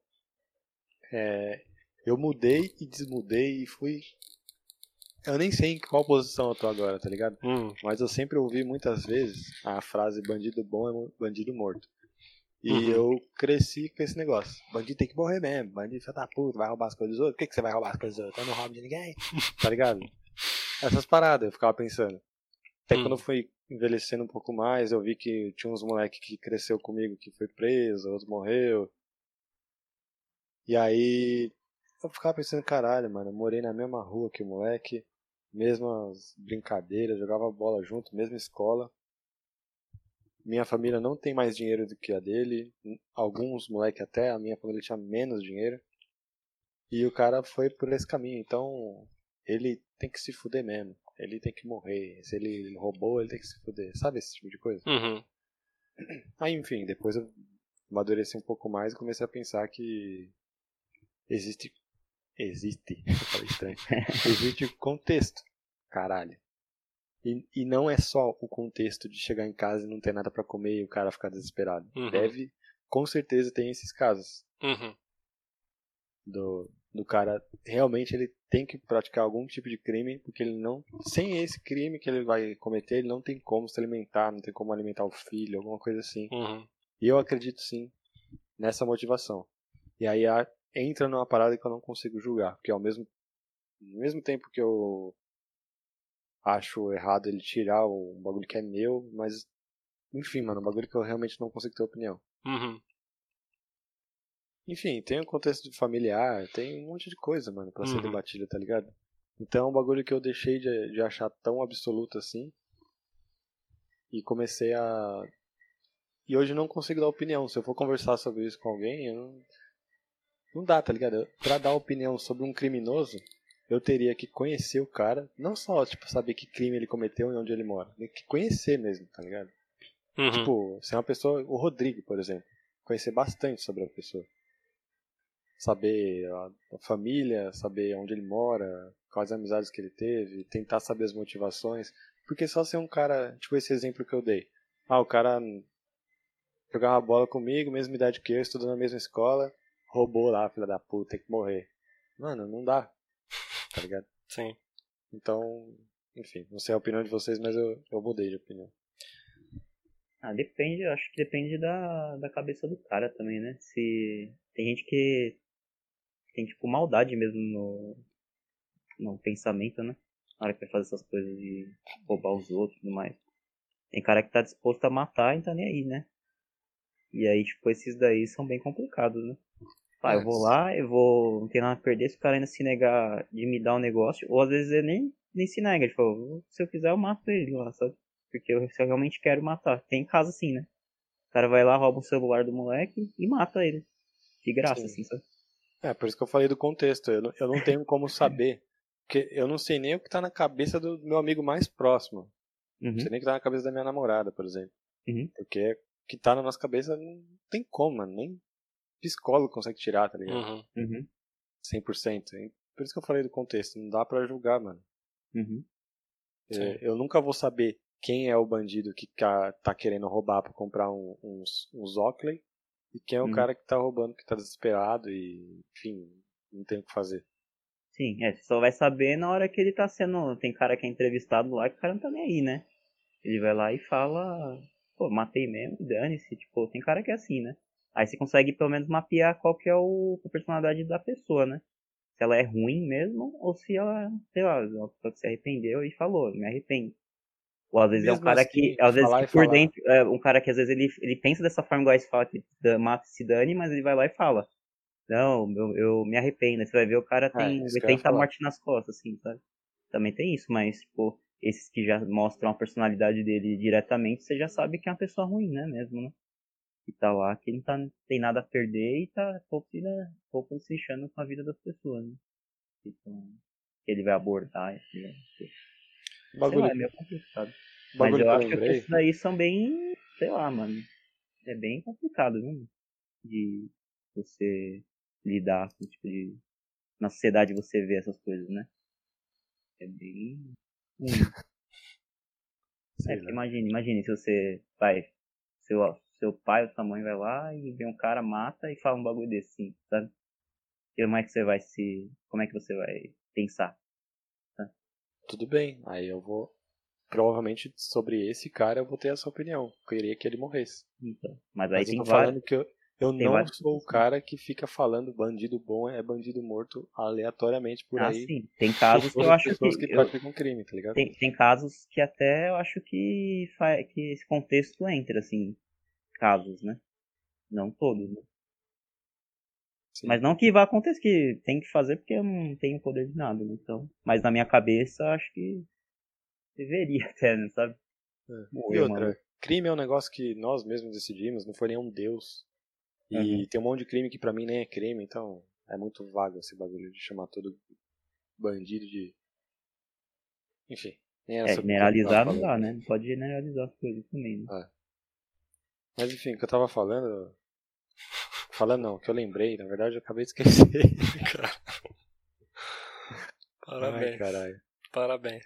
é. Eu mudei e desmudei e fui. Eu nem sei em qual posição eu tô agora, tá ligado? Hum, Mas eu sempre ouvi muitas vezes a frase bandido bom é bandido morto. E Uhum. eu cresci com esse negócio. Bandido tem que morrer mesmo. Bandido filho da puta, vai roubar as coisas dos outros. Por que, que você vai roubar as coisas dos outros? Eu não roubo de ninguém. <laughs> Tá ligado? Essas paradas eu ficava pensando. Até Hum. quando eu fui envelhecendo um pouco mais, eu vi que tinha uns moleque que cresceu comigo que foi preso, outro morreu. E aí eu ficava pensando, caralho, mano, eu morei na mesma rua que o moleque, mesmas brincadeiras, jogava bola junto, mesma escola. Minha família não tem mais dinheiro do que a dele, alguns moleque até, a minha família tinha menos dinheiro. E o cara foi por esse caminho, então ele tem que se fuder mesmo. Ele tem que morrer. Se ele roubou, ele tem que se fuder. Sabe esse tipo de coisa? uhum. Aí, enfim, depois eu amadureci um pouco mais e comecei a pensar que existe. Existe. Eu falei estranho. <laughs> Existe contexto. Caralho. E, e não é só o contexto de chegar em casa e não ter nada pra comer e o cara ficar desesperado. Uhum. Deve, com certeza, tem esses casos. Uhum. do, do cara realmente ele tem que praticar algum tipo de crime porque ele não sem esse crime que ele vai cometer ele não tem como se alimentar não tem como alimentar o filho alguma coisa assim Uhum. e eu acredito sim nessa motivação e aí a- entra numa parada que eu não consigo julgar porque ao mesmo ao mesmo tempo que eu acho errado ele tirar o bagulho que é meu mas enfim mano um bagulho que eu realmente não consigo ter opinião Uhum. Enfim, tem o contexto familiar, tem um monte de coisa, mano, pra ser Uhum. debatida, tá ligado? Então é um bagulho que eu deixei de, de achar tão absoluto assim. E comecei a. E hoje não consigo dar opinião. Se eu for conversar sobre isso com alguém, eu não. Não dá, tá ligado? Pra dar opinião sobre um criminoso, eu teria que conhecer o cara. Não só, tipo, saber que crime ele cometeu e onde ele mora. Tem que conhecer mesmo, tá ligado? Uhum. Tipo, se é uma pessoa, o Rodrigo, por exemplo, conhecer bastante sobre a pessoa. Saber a, a família, saber onde ele mora, quais amizades que ele teve, tentar saber as motivações. Porque só ser um cara, tipo esse exemplo que eu dei. Ah, o cara jogava bola comigo, mesma idade que eu, estudou na mesma escola, roubou lá, filha da puta, tem que morrer. Mano, não dá. Tá ligado? <laughs> Sim. Então, enfim, não sei a opinião de vocês, mas eu, eu mudei de opinião. Ah, depende, eu acho que depende da, da cabeça do cara também, né? Se tem gente que tem tipo maldade mesmo no, no pensamento, né? Na hora que vai fazer essas coisas de roubar os outros e tudo mais. Tem cara que tá disposto a matar e tá nem aí, né? E aí, tipo, esses daí são bem complicados, né? Ah, eu vou lá, eu vou. Não tem nada a perder se o cara ainda se negar de me dar um negócio. Ou às vezes ele nem, nem se nega, tipo, se eu quiser eu mato ele lá, sabe? Porque eu, se eu realmente quero matar. Tem caso assim, né? O cara vai lá, rouba o celular do moleque e mata ele. De graça, Sim. assim, sabe? É, por isso que eu falei do contexto. Eu não, eu não tenho como saber. Porque eu não sei nem o que tá na cabeça do meu amigo mais próximo. Uhum. Não sei nem o que tá na cabeça da minha namorada, por exemplo. Uhum. Porque o que tá na nossa cabeça não tem como, mano. Nem psicólogo consegue tirar, tá ligado? Uhum. Uhum. 100%. hein? Por isso que eu falei do contexto. Não dá pra julgar, mano. Uhum. É, eu nunca vou saber quem é o bandido que tá querendo roubar pra comprar um, uns, uns Oakley e quem é o Uhum. cara que tá roubando, que tá desesperado e, enfim, não tem o que fazer. Sim, é, você só vai saber na hora que ele tá sendo. Tem cara que é entrevistado lá que o cara não tá nem aí, né? Ele vai lá e fala, pô, matei mesmo, dane-se. Tipo, tem cara que é assim, né? Aí você consegue pelo menos mapear qual que é o, a personalidade da pessoa, né? Se ela é ruim mesmo, ou se ela, sei lá, é que se arrependeu e falou, me arrependo. Ou às vezes é um Mesmo cara assim, que, às vezes que por falar. dentro, é um cara que às vezes ele, ele pensa dessa forma igual esse fala que da- mata se dane, mas ele vai lá e fala. Não, eu, eu me arrependo. Aí Você vai ver o cara tem É, que eu ia 80 falar. mortes nas costas, assim, sabe? Também tem isso, mas, tipo, esses que já mostram a personalidade dele diretamente, você já sabe que é uma pessoa ruim, né, mesmo, né? Que tá lá, que não tá, tem nada a perder e tá pouco, se- né, pouco se lixando com a vida das pessoas, né? Então, que ele vai abordar, assim, né? Sei Bagulho, lá, é meio complicado. Mas bagulho eu acho que esses daí são bem, sei lá, mano. É bem complicado, viu? De você lidar com tipo de. Na sociedade você vê essas coisas, né? É bem. <laughs> sei É, lá. porque imagine, imagine se você vai. Seu, seu pai ou sua mãe vai lá e vê um cara, mata e fala um bagulho desse, assim, sabe? E como é que você vai se. Como é que você vai pensar? Tudo bem, aí eu vou. Provavelmente sobre esse cara eu vou ter essa opinião. Eu queria que ele morresse. Então, mas aí Mas eu tem tô vários. falando que eu, eu tem não vários- sou o cara que fica falando bandido bom é bandido morto aleatoriamente por Ah, aí. sim. Tem casos que eu acho pessoas que. que eu- praticam crime, tá ligado? Tem, tem casos que até eu acho que, fa- que esse contexto entra, assim, casos, né? Não todos, né? Sim. Mas não que vá acontecer, que tem que fazer porque eu não tenho poder de nada, né? Então, mas na minha cabeça, acho que deveria <laughs> até, né, sabe? É. Morrer, E outra, mano. crime é um negócio que nós mesmos decidimos, não foi nenhum deus. E Uhum. tem um monte de crime que pra mim nem é crime, então é muito vago esse bagulho de chamar todo bandido de. Enfim. Nem É, generalizar não dá, né? Não pode generalizar as coisas também, né? Mas enfim, o que eu tava falando. Falando não, o que eu lembrei, na verdade eu acabei de esquecer. <laughs> Parabéns. Ai, caralho. Parabéns.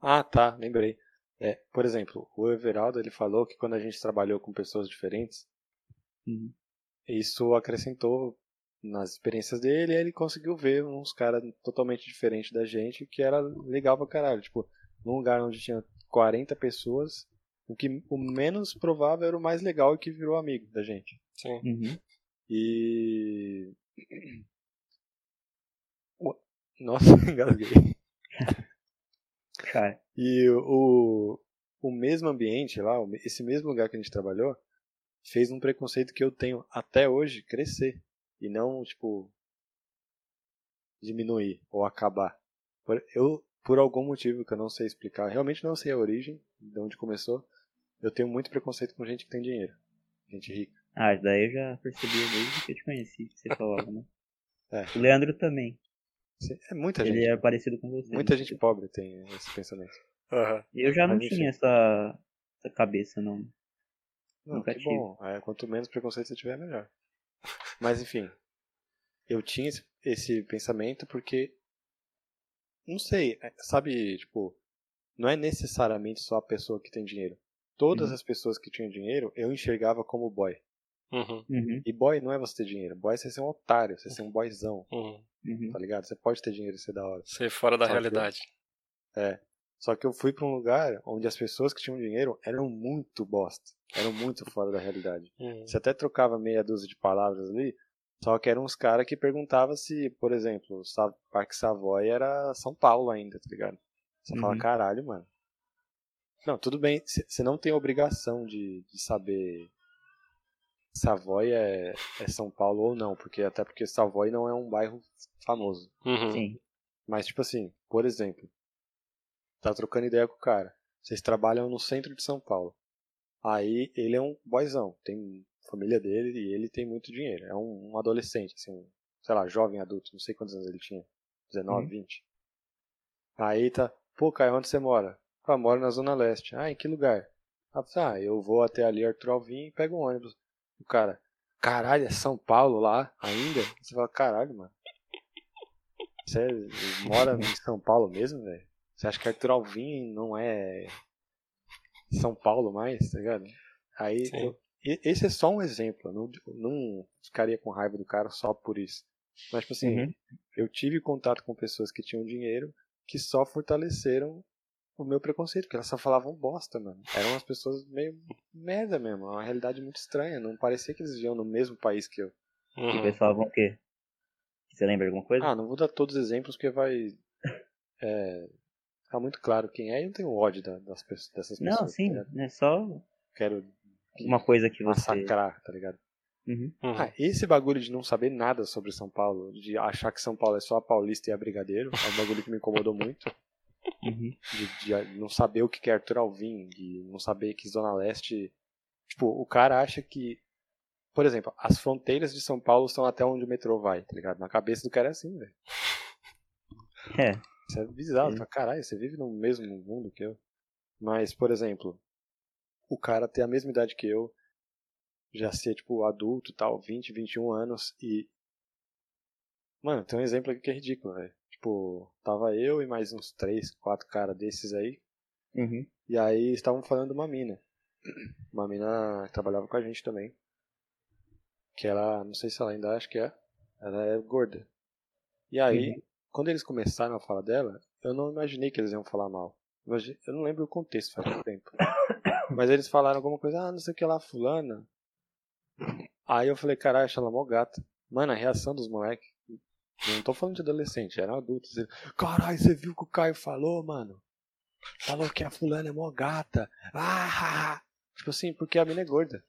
Ah, tá, lembrei. É, por exemplo, o Everaldo ele falou que quando a gente trabalhou com pessoas diferentes, Uhum. isso acrescentou nas experiências dele e ele conseguiu ver uns caras totalmente diferentes da gente que era legal pra caralho. Tipo, num lugar onde tinha 40 pessoas, o que o menos provável era o mais legal e que virou amigo da gente. Sim. Uhum. E. Nossa, <laughs> engasguei. Cara, E o, o mesmo ambiente lá, esse mesmo lugar que a gente trabalhou, fez um preconceito que eu tenho até hoje crescer. E não, tipo, diminuir ou acabar. Por, eu, por algum motivo que eu não sei explicar, realmente não sei a origem, de onde começou, eu tenho muito preconceito com gente que tem dinheiro. Gente rica. ah, daí eu já percebi desde que eu te conheci, que você falava, né? <laughs> É. O Leandro também. É muita Ele gente. é parecido com você. Muita né? gente pobre tem esse pensamento. Aham. Eu já não tinha essa, essa cabeça, não. Não, Nunca que tive. bom. É, quanto menos preconceito você tiver, melhor. Mas enfim, eu tinha esse, esse pensamento porque, não sei, é, sabe, tipo, não é necessariamente só a pessoa que tem dinheiro. Todas Uhum. as pessoas que tinham dinheiro eu enxergava como boy. Uhum. Uhum, E boy não é você ter dinheiro, boy é você ser um otário, você ser um boyzão, Uhum. uhum. tá ligado? Você pode ter dinheiro e ser da hora. Ser fora da Só que- realidade. É. Só que eu fui pra um lugar onde as pessoas que tinham dinheiro eram muito bosta. Eram muito fora da realidade. Uhum. Você até trocava meia dúzia de palavras ali, só que eram uns caras que perguntavam se, por exemplo, o Parque Savoy era São Paulo ainda, tá ligado? Você fala, Uhum. caralho, mano. Não, tudo bem, você não tem obrigação de, de saber Savoy é, é São Paulo ou não, porque até porque Savoy não é um bairro famoso. Uhum. Sim. Mas, tipo assim, por exemplo, tá trocando ideia com o cara. Vocês trabalham no centro de São Paulo. Aí ele é um boyzão, tem família dele e ele tem muito dinheiro. É um, um adolescente, assim, sei lá, jovem adulto, não sei quantos anos ele tinha. 19, Uhum. 20. Aí tá, pô, Caio, onde você mora? Ah, moro na Zona Leste. Ah, em que lugar? Ah, eu vou até ali Arthur Alvim e pego um ônibus. O cara, caralho, é São Paulo lá ainda? Você fala, caralho, mano. Você mora em São Paulo mesmo, velho? Você acha que Arthur Alvim não é São Paulo mais, tá ligado? Aí, eu- esse é só um exemplo. Eu não, não ficaria com raiva do cara só por isso. Mas, tipo assim, Uhum. eu tive contato com pessoas que tinham dinheiro que só fortaleceram o meu preconceito, porque elas só falavam bosta, mano. Eram umas pessoas meio merda mesmo, uma realidade muito estranha. Não parecia que eles viviam no mesmo país que eu. E Uhum. o pessoal vão o quê? Você lembra alguma coisa? Ah, não vou dar todos os exemplos porque vai. É, ficar muito claro quem é e eu tenho ódio da- das, pessoas- dessas pessoas. não, sim, tá ligado? é só Quero uma coisa que você. massacrar, tá ligado? Uhum. Uhum. Ah, esse bagulho de não saber nada sobre São Paulo, de achar que São Paulo é só a Paulista e a Brigadeiro, é um bagulho que me incomodou muito. <laughs> Uhum. de, de não saber o que é Arthur Alvim, de não saber que Zona Leste. Tipo, o cara acha que. Por exemplo, as fronteiras de São Paulo são até onde o metrô vai, tá ligado? Na cabeça do cara é assim, velho. É. Isso é bizarro. Fala, Caralho, você vive no mesmo mundo que eu. Mas, por exemplo, o cara tem a mesma idade que eu, já ser, tipo, adulto e tal, 20, 21 anos, e. Mano, tem um exemplo aqui que é ridículo, velho. Tipo, tava eu e mais uns 3, 4 caras desses aí, Uhum. e aí estavam falando de uma mina. Uma mina que trabalhava com a gente também. Que ela, não sei se ela ainda acha que é, ela é gorda. E aí, Uhum. quando eles começaram a falar dela, eu não imaginei que eles iam falar mal. Eu não lembro o contexto, faz muito tempo. Mas eles falaram alguma coisa, ah, não sei o que lá, fulana. Aí eu falei, caralho, acho ela mó gata. Mano, a reação dos moleques. Não tô falando de adolescente, eram adultos. Eles, Caralho, você viu o que o Caio falou, mano? Falou que a fulana é mó gata. Ah! Tipo assim, porque a mina é gorda.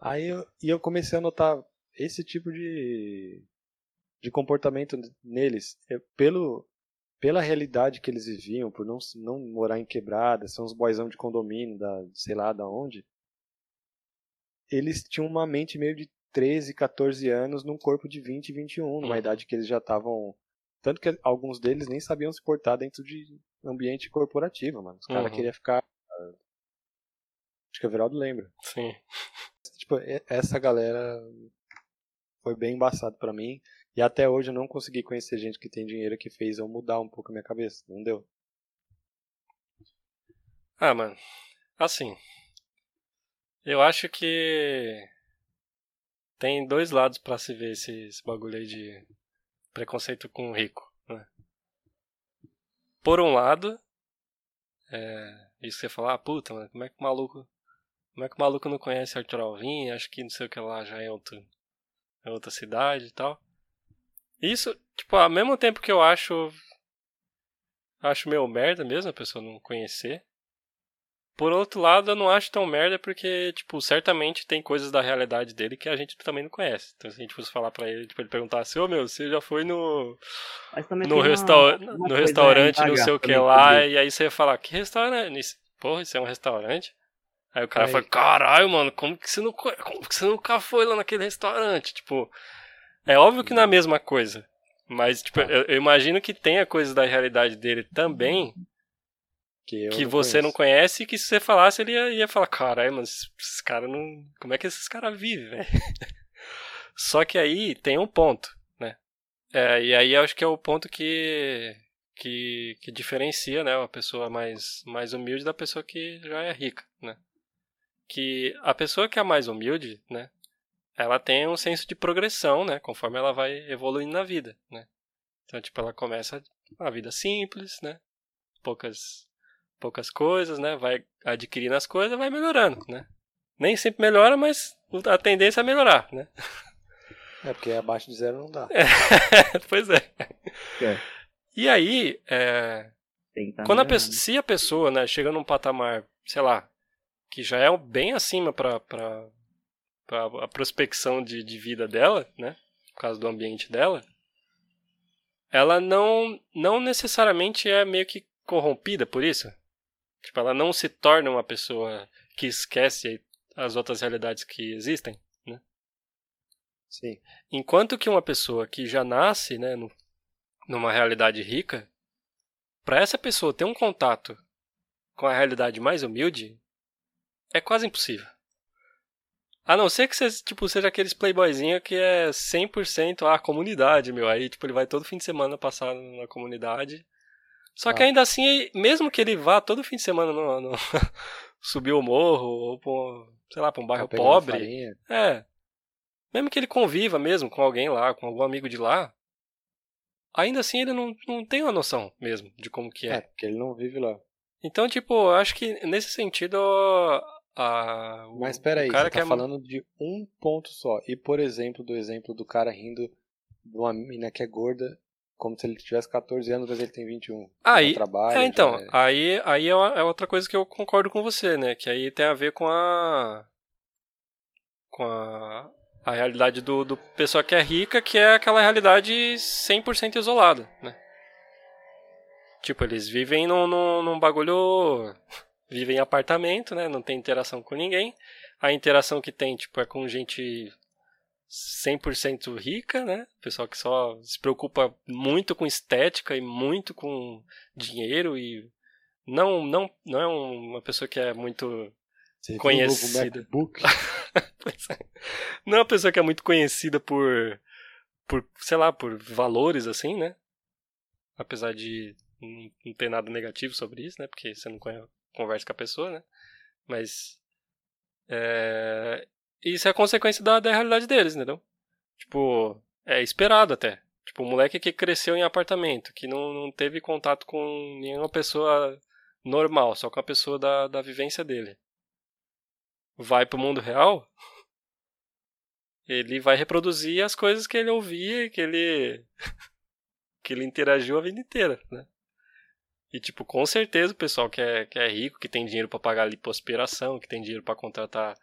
Aí eu, e eu comecei a notar esse tipo de, de comportamento neles. Eu- pelo, pela realidade que eles viviam, por não, não morar em quebrada, são uns boizão de condomínio, da, sei lá da onde. Eles tinham uma mente meio de 13, 14 anos num corpo de 20, 21, numa Uhum. idade que eles já estavam. Tanto que alguns deles nem sabiam se portar dentro de ambiente corporativo, mano. Os caras Uhum. queriam ficar. Acho que o Everaldo lembra. Sim. Tipo, essa galera foi bem embaçado pra mim. E até hoje eu não consegui conhecer gente que tem dinheiro que fez eu mudar um pouco a minha cabeça. Não deu. Ah, mano. Assim. Eu acho que. Tem dois lados pra se ver esse, esse bagulho aí de preconceito com o rico, né? Por um lado, é, isso que você fala, ah, puta, mano, como é que o maluco. Como é que o maluco não conhece Arthur Alvim? Acho que não sei o que lá já é outro, é outra cidade e tal. Isso, tipo, ao mesmo tempo que eu acho. Acho meio merda mesmo a pessoa não conhecer. Por outro lado, eu não acho tão merda porque, tipo, certamente tem coisas da realidade dele que a gente também não conhece. Então, se a gente fosse falar pra ele, tipo, ele perguntasse, ô meu, você já foi no, Mas também no, tem uma- uma no coisa restaurante, não sei o que lá, e aí você ia falar, que restaurante? Porra, isso é um restaurante? Aí o cara Aí. fala, caralho, mano, como que, você não, co- como que você nunca foi lá naquele restaurante? Tipo, é óbvio que não é a mesma coisa. Mas, tipo, Tá. eu, eu imagino que tenha coisas da realidade dele também Que, que você não conhece e que se você falasse ele ia, ia falar, caralho, mas esses, caras não. Como é que esses caras vivem, velho? <laughs> Só que aí tem um ponto, né? É, e aí eu acho que é o ponto que, que, que diferencia, né, uma pessoa mais, mais humilde da pessoa que já é rica, né? Que a pessoa que é mais humilde, né? Ela tem um senso de progressão, né? Conforme ela vai evoluindo na vida, né? Então, tipo, ela começa a vida simples, né? Poucas poucas coisas, né? Vai adquirindo as coisas, vai melhorando, né? Nem sempre melhora, mas a tendência é melhorar, né? É, porque abaixo de zero não dá. <laughs> pois é. É. E aí, é, tá quando a pessoa, se a pessoa, né, chega num patamar, sei lá, que já é bem acima para para a prospecção de, de vida dela, né, por causa do ambiente dela, ela não não necessariamente é meio que corrompida por isso. Tipo, ela não se torna uma pessoa que esquece as outras realidades que existem, né? Sim. Enquanto que uma pessoa que já nasce, né, no, numa realidade rica, para essa pessoa ter um contato com a realidade mais humilde, é quase impossível. A não ser que você, tipo, seja aqueles playboyzinho que é 100% a comunidade, meu. Aí, tipo, ele vai todo fim de semana passar na comunidade. Só que Ah. ainda assim, mesmo que ele vá todo fim de semana no, no <laughs> subir o morro ou pra, sei lá, pra um bairro Tá pobre, farinha. é. Mesmo que ele conviva mesmo com alguém lá, com algum amigo de lá, ainda assim ele não, não tem uma noção mesmo de como que É, é. porque ele não vive lá. Então, tipo, eu acho que nesse sentido, a, o- Mas peraí, você tá é falando de um ponto só. E, por exemplo, do exemplo do cara rindo de uma mina que é gorda, como se ele tivesse 14 anos, mas ele tem 21. Aí- trabalha, É, então, é- aí, aí é, uma- é outra coisa que eu concordo com você, né? Que aí tem a ver com a. com a, a realidade do, do pessoa que é rica, que é aquela realidade 100% isolada, né? Tipo, eles vivem num, num, num bagulho. Vivem em apartamento, né? Não tem interação com ninguém. A interação que tem, tipo, é com gente 100% rica, né? Pessoal que só se preocupa muito com estética e muito com dinheiro e não não não é uma pessoa que é muito Você conhecida. <laughs> é. não é uma pessoa que é muito conhecida por por sei lá por valores assim né apesar de não ter nada negativo sobre isso né porque você não conhe- conversa com a pessoa né? Mas é, isso é consequência da, da realidade deles entendeu? Tipo é esperado até. Tipo um moleque que cresceu em apartamento que não, não teve contato com nenhuma pessoa normal só com a pessoa da, da vivência dele vai pro mundo real ele vai reproduzir as coisas que ele ouvia, que ele <laughs> que ele interagiu a vida inteira, né? E tipo, com certeza o pessoal que é, que é rico, que tem dinheiro para pagar lipoaspiração, que tem dinheiro para contratar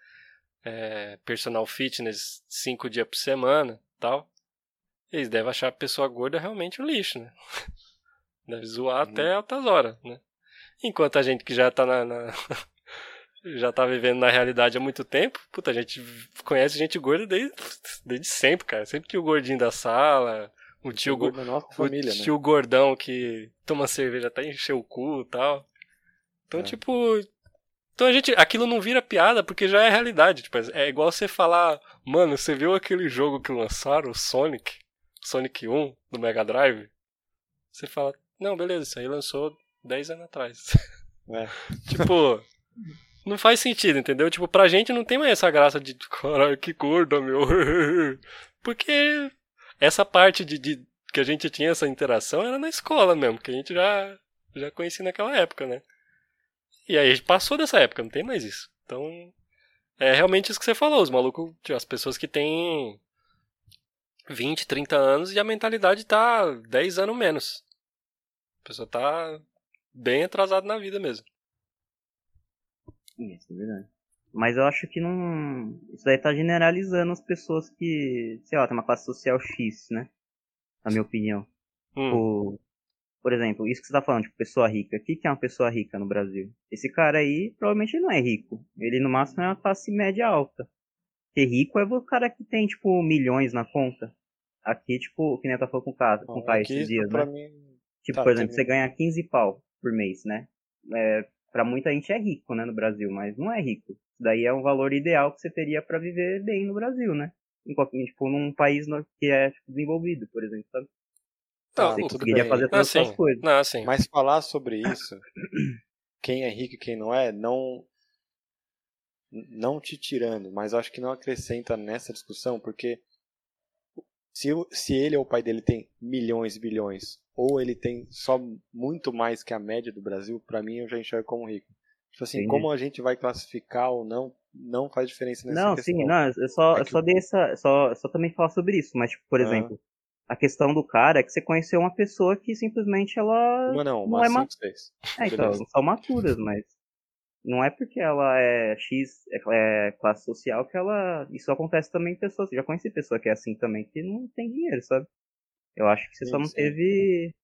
é, personal fitness cinco dias por semana, tal, eles devem achar a pessoa gorda realmente um lixo, né? <laughs> Deve zoar Uhum. até altas horas, né? Enquanto a gente que já tá na, na- <laughs> já tá vivendo na realidade há muito tempo, puta, a gente conhece gente gorda desde, desde sempre, cara. Sempre tinha o gordinho da sala, o tio, go- da nossa família, o né? tio gordão que toma cerveja até encher o cu e tal. Então, É. tipo. Então a gente. Aquilo não vira piada porque já é realidade. Tipo, é igual você falar, mano, você viu aquele jogo que lançaram, o Sonic? Sonic 1 do Mega Drive? Você fala, não, beleza, isso aí lançou 10 anos atrás. É. <laughs> tipo. Não faz sentido, entendeu? Tipo, pra gente não tem mais essa graça de caralho, que gorda, meu. <laughs> Porque essa parte de, de que a gente tinha essa interação era na escola mesmo, que a gente já, já conhecia naquela época, né? E aí a gente passou dessa época, não tem mais isso. Então, é realmente isso que você falou, os malucos, tipo, as pessoas que têm 20, 30 anos e a mentalidade tá 10 anos menos. A pessoa tá bem atrasada na vida mesmo. Isso, é verdade. Mas eu acho que não. Isso daí tá generalizando as pessoas que, sei lá, tem uma classe social X, né? Na minha opinião. Hum, Tipo, por exemplo, isso que você tá falando, tipo, pessoa rica. O que, que é uma pessoa rica no Brasil? Esse cara aí provavelmente não é rico. Ele no máximo é uma classe média alta. Ser rico é o cara que tem, tipo, milhões na conta. Aqui, tipo, que nem eu tava falando com o cara, com o esses dias, né? mim, Tipo, Tá, por exemplo, você ganha 15 pau por mês, né? É, pra muita gente é rico, né, no Brasil, mas não é rico. Daí é um valor ideal que você teria pra viver bem no Brasil, né? Em qualquer, tipo, num país que é tipo, desenvolvido, por exemplo, sabe? Não, Tá, Você conseguiria bem. fazer não, todas assim, essas coisas. não, assim. Mas falar sobre isso, <coughs> quem é rico e quem não é, não não te tirando, mas acho que não acrescenta nessa discussão, porque se, se ele ou o pai dele tem milhões e bilhões, ou ele tem só muito mais que a média do Brasil, pra mim eu já enxergo como rico. Tipo assim, como a gente vai classificar ou não, não faz diferença nessa Não, questão. sim, não, eu só, É que- só dei essa, só, só também falar sobre isso, mas, tipo, por Ah. exemplo, a questão do cara é que você conheceu uma pessoa que simplesmente ela. Uma não, não uma é ma-. É, então, não são maturas, mas não é porque ela é X, é, é classe social que ela. Isso acontece também em pessoas. Eu já conheci pessoa que é assim também, que não tem dinheiro, sabe? Eu acho que você só Sim, não sim. teve.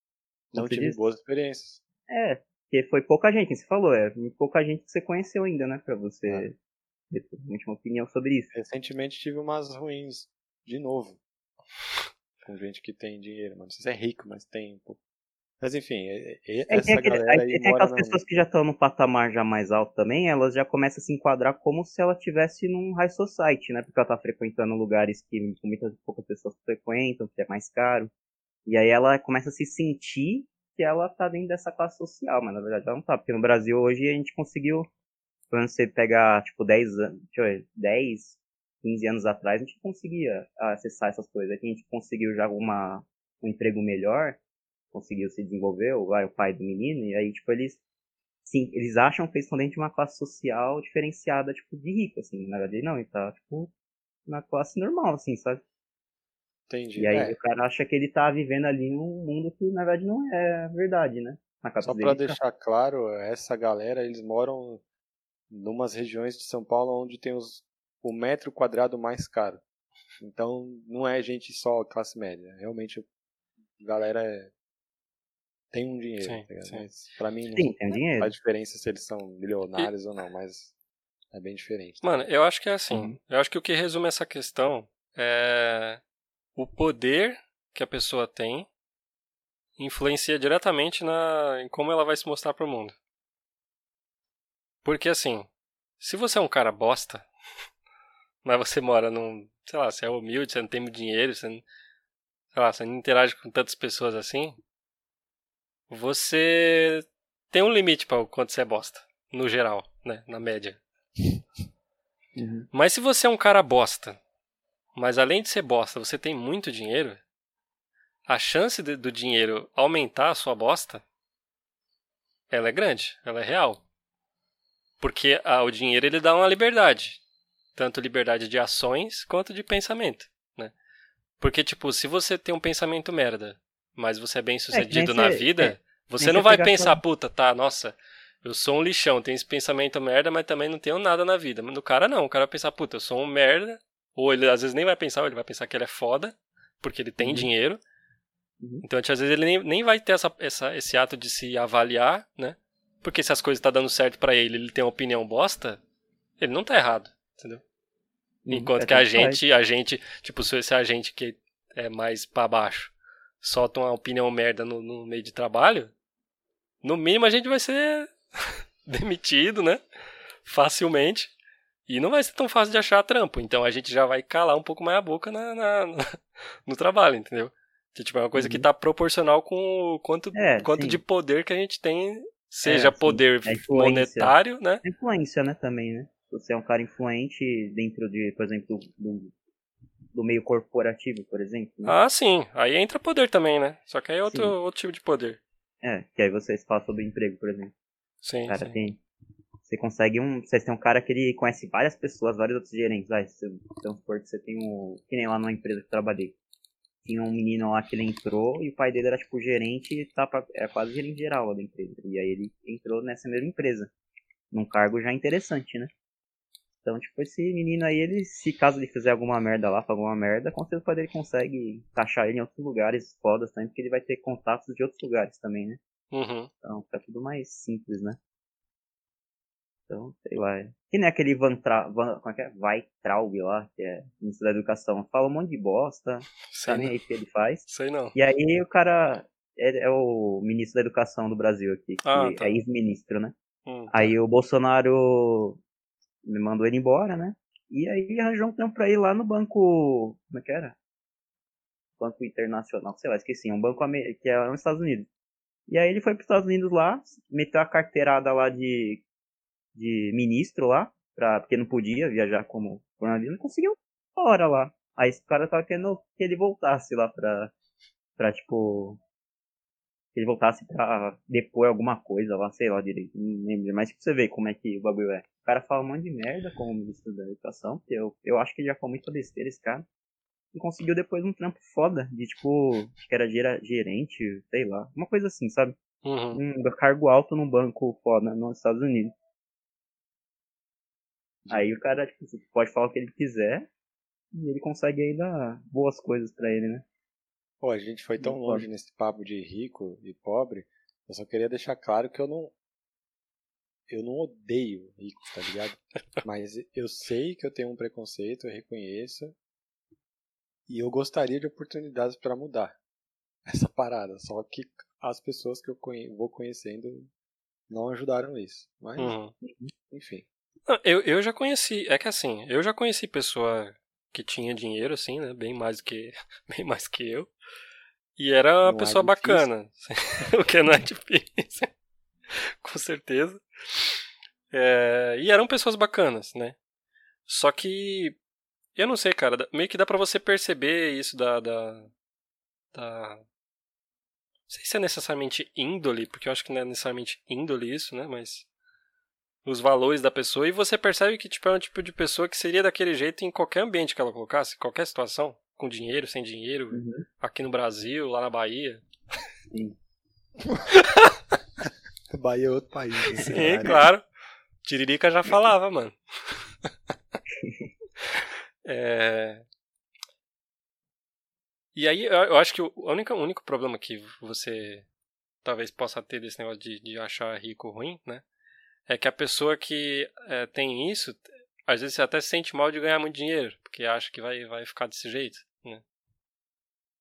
Não tive boas experiências. É, porque foi pouca gente, você falou, é pouca gente que você conheceu ainda, né? Pra você É. última opinião sobre isso. Recentemente tive umas ruins de novo. Com gente que tem dinheiro, mano. Não sei se é rico, mas tem um pouco. Mas enfim, é, é, É, essa aquele, galera aí mora aquelas na... pessoas que já estão no patamar já mais alto também, elas já começam a se enquadrar como se ela estivesse num high society, né? Porque ela tá frequentando lugares que muitas poucas pessoas frequentam, que é mais caro. E aí ela começa a se sentir que ela tá dentro dessa classe social, mas na verdade ela não tá. Porque no Brasil hoje a gente conseguiu, quando você pegar, tipo, 10 anos, deixa eu ver, 10, 15 anos atrás, a gente conseguia acessar essas coisas. Aqui a gente conseguiu já uma, um emprego melhor, conseguiu se desenvolver, o, o pai do menino, e aí, tipo, eles, sim, eles acham que eles estão dentro de uma classe social diferenciada, tipo, de rico, assim. Na verdade, não, ele tá, tipo, na classe normal, assim, sabe? Entendi. E aí É, o cara acha que ele tá vivendo ali um mundo que, na verdade, não é verdade, né? Só dele, pra tá. deixar claro, essa galera, eles moram numas regiões de São Paulo onde tem os, o metro quadrado mais caro. Então, não é gente só classe média. Realmente, a galera é- tem um dinheiro, Sim, tá ligado? sim. Mas pra mim não Sim, tem dinheiro. faz diferença se eles são milionários ou não, mas é bem diferente. Mano, eu acho que é assim. Uhum. Eu acho que o que resume essa questão é o poder que a pessoa tem influencia diretamente na em como ela vai se mostrar pro mundo. Porque assim, se você é um cara bosta, <laughs> mas você mora num, sei lá, você é humilde, você não tem muito dinheiro, você não, sei lá, você não interage com tantas pessoas assim, você tem um limite para o quanto você é bosta, no geral, né, na média. <laughs> Uhum. Mas se você é um cara bosta, mas além de ser bosta, você tem muito dinheiro, a chance de- do dinheiro aumentar a sua bosta, ela é grande, ela é real. Porque ah, o dinheiro ele dá uma liberdade, tanto liberdade de ações quanto de pensamento, né? Porque tipo, se você tem um pensamento merda, mas você é bem sucedido na você- vida, é, você não vai pensar, puta, tá, nossa, eu sou um lixão, tenho esse pensamento merda, mas também não tenho nada na vida. Mas no cara não, o cara vai pensar, puta, eu sou um merda, ou ele às vezes nem vai pensar, ou ele vai pensar que ele é foda, porque ele tem Uhum. dinheiro. Uhum. Então, às vezes ele nem, nem vai ter essa, essa, esse ato de se avaliar, né? Porque se as coisas tá dando certo pra ele, ele tem uma opinião bosta, ele não tá errado, entendeu? Uhum. Enquanto É, que a faz. gente, a gente, tipo, se esse a gente que é mais pra baixo solta uma opinião merda no, no meio de trabalho, no mínimo a gente vai ser <laughs> demitido, né? Facilmente. E não vai ser tão fácil de achar trampo. Então a gente já vai calar um pouco mais a boca na, na- na- <laughs> no trabalho, entendeu? Que, tipo, é uma coisa que Uhum. tá proporcional com o quanto, É, quanto sim. de poder que a gente tem, seja sim. poder É monetário, né? influência, né, também, né? Se você é um cara influente dentro de, por exemplo, do, do, meio corporativo, por exemplo, né? Ah, sim. Aí entra poder também, né? Só que aí é outro, Sim. outro tipo de poder. É, que aí vocês falam sobre emprego, por exemplo. Sim, Cara, sim. tem. Você consegue um. Vocês tem um cara que ele conhece várias pessoas, vários outros gerentes. Ah, você, supor que você tem um. Que nem lá numa empresa que eu trabalhei. Tinha um menino lá que ele entrou e o pai dele era tipo gerente e tá pra, era quase gerente geral lá da empresa. E aí ele entrou nessa mesma empresa. Num cargo já interessante, né? Então, tipo, esse menino aí, ele, se caso ele fizer alguma merda lá, alguma merda, com certeza o pai dele consegue encaixar ele em outros lugares fodas também, porque ele vai ter contatos de outros lugares também, né? Uhum. Então fica tudo mais simples, né? Então, sei lá. é. Que nem aquele Van, Tra... Van... Como é que é? Vai Traub lá, que é ministro da educação. Fala um monte de bosta, <laughs> Sei tá nem aí que ele faz. Sei não. E aí o cara é, é o ministro da educação do Brasil aqui, que Ah, tá. é ex-ministro, né? Hum, tá. Aí o Bolsonaro me mandou ele embora, né? E aí arranjou um trampo pra ir lá no banco. Como é que era? Banco Internacional, sei lá, esqueci. Um banco que é nos Estados Unidos. E aí ele foi pros Estados Unidos lá, meteu a carteirada lá de, de ministro lá, pra, porque não podia viajar como e conseguiu fora lá. Aí esse cara tava querendo que ele voltasse lá pra, pra tipo, que ele voltasse pra depor alguma coisa lá, sei lá direito, não lembro. Mas tipo, você vê como é que o bagulho é. O cara fala um monte de merda como ministro da educação, que eu, eu acho que ele já falou muita besteira esse cara. E conseguiu depois um trampo foda, de tipo, acho que era gera- gerente, sei lá, uma coisa assim, sabe? Uhum. Um cargo alto num banco foda nos Estados Unidos. Aí o cara, tipo, você pode falar o que ele quiser, e ele consegue dar boas coisas pra ele, né? Pô, a gente foi tão Muito longe foda. nesse papo de rico e pobre. Eu só queria deixar claro que eu não. eu não odeio ricos, tá ligado? <laughs> Mas eu sei que eu tenho um preconceito, eu reconheço. E eu gostaria de oportunidades para mudar essa parada. Só que as pessoas que eu conhe vou conhecendo não ajudaram isso. Mas, Uhum. enfim. Não, Eu, eu já conheci, é que assim, eu já conheci pessoa que tinha dinheiro, assim, né? Bem mais do que, <laughs> bem mais que eu. E era uma Não é pessoa difícil. bacana. <laughs> o que não é difícil. <laughs> Com certeza. É, e eram pessoas bacanas, né? Só que. Eu não sei, cara. Meio que dá pra você perceber isso da. da, da não sei se é necessariamente índole, porque eu acho que não é necessariamente índole isso, né? Mas os valores da pessoa e você percebe que tipo é um tipo de pessoa que seria daquele jeito em qualquer ambiente que ela colocasse, qualquer situação, com dinheiro, sem dinheiro, Uhum. aqui no Brasil, lá na Bahia. Sim. <laughs> Bahia é outro país. né? Sim, claro. Tiririca já falava, mano. <laughs> É... E aí, eu acho que o o único, o único problema que você talvez possa ter desse negócio de, de achar rico ruim, né? É que a pessoa que é, tem isso, às vezes até se sente mal de ganhar muito dinheiro, porque acha que vai, vai ficar desse jeito, né?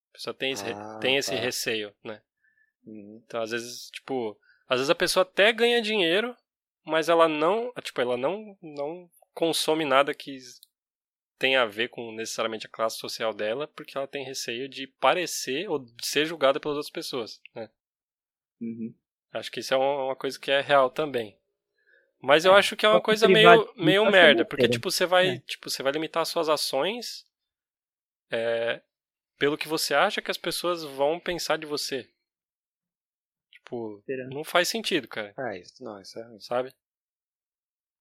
A pessoa tem esse, Ah, tem esse tá. receio, né? Uhum. Então, às vezes, tipo, às vezes a pessoa até ganha dinheiro, mas ela não, tipo, ela não não consome nada que tem a ver com necessariamente a classe social dela, porque ela tem receio de parecer ou de ser julgada pelas outras pessoas, né? Uhum. Acho que isso é uma coisa que é real também. Mas eu É, acho que é uma coisa meio, meio acho merda, porque tipo, você vai, É. tipo, você vai limitar suas ações é, pelo que você acha que as pessoas vão pensar de você. Tipo, não faz sentido, cara É, isso, não, isso é ruim. sabe?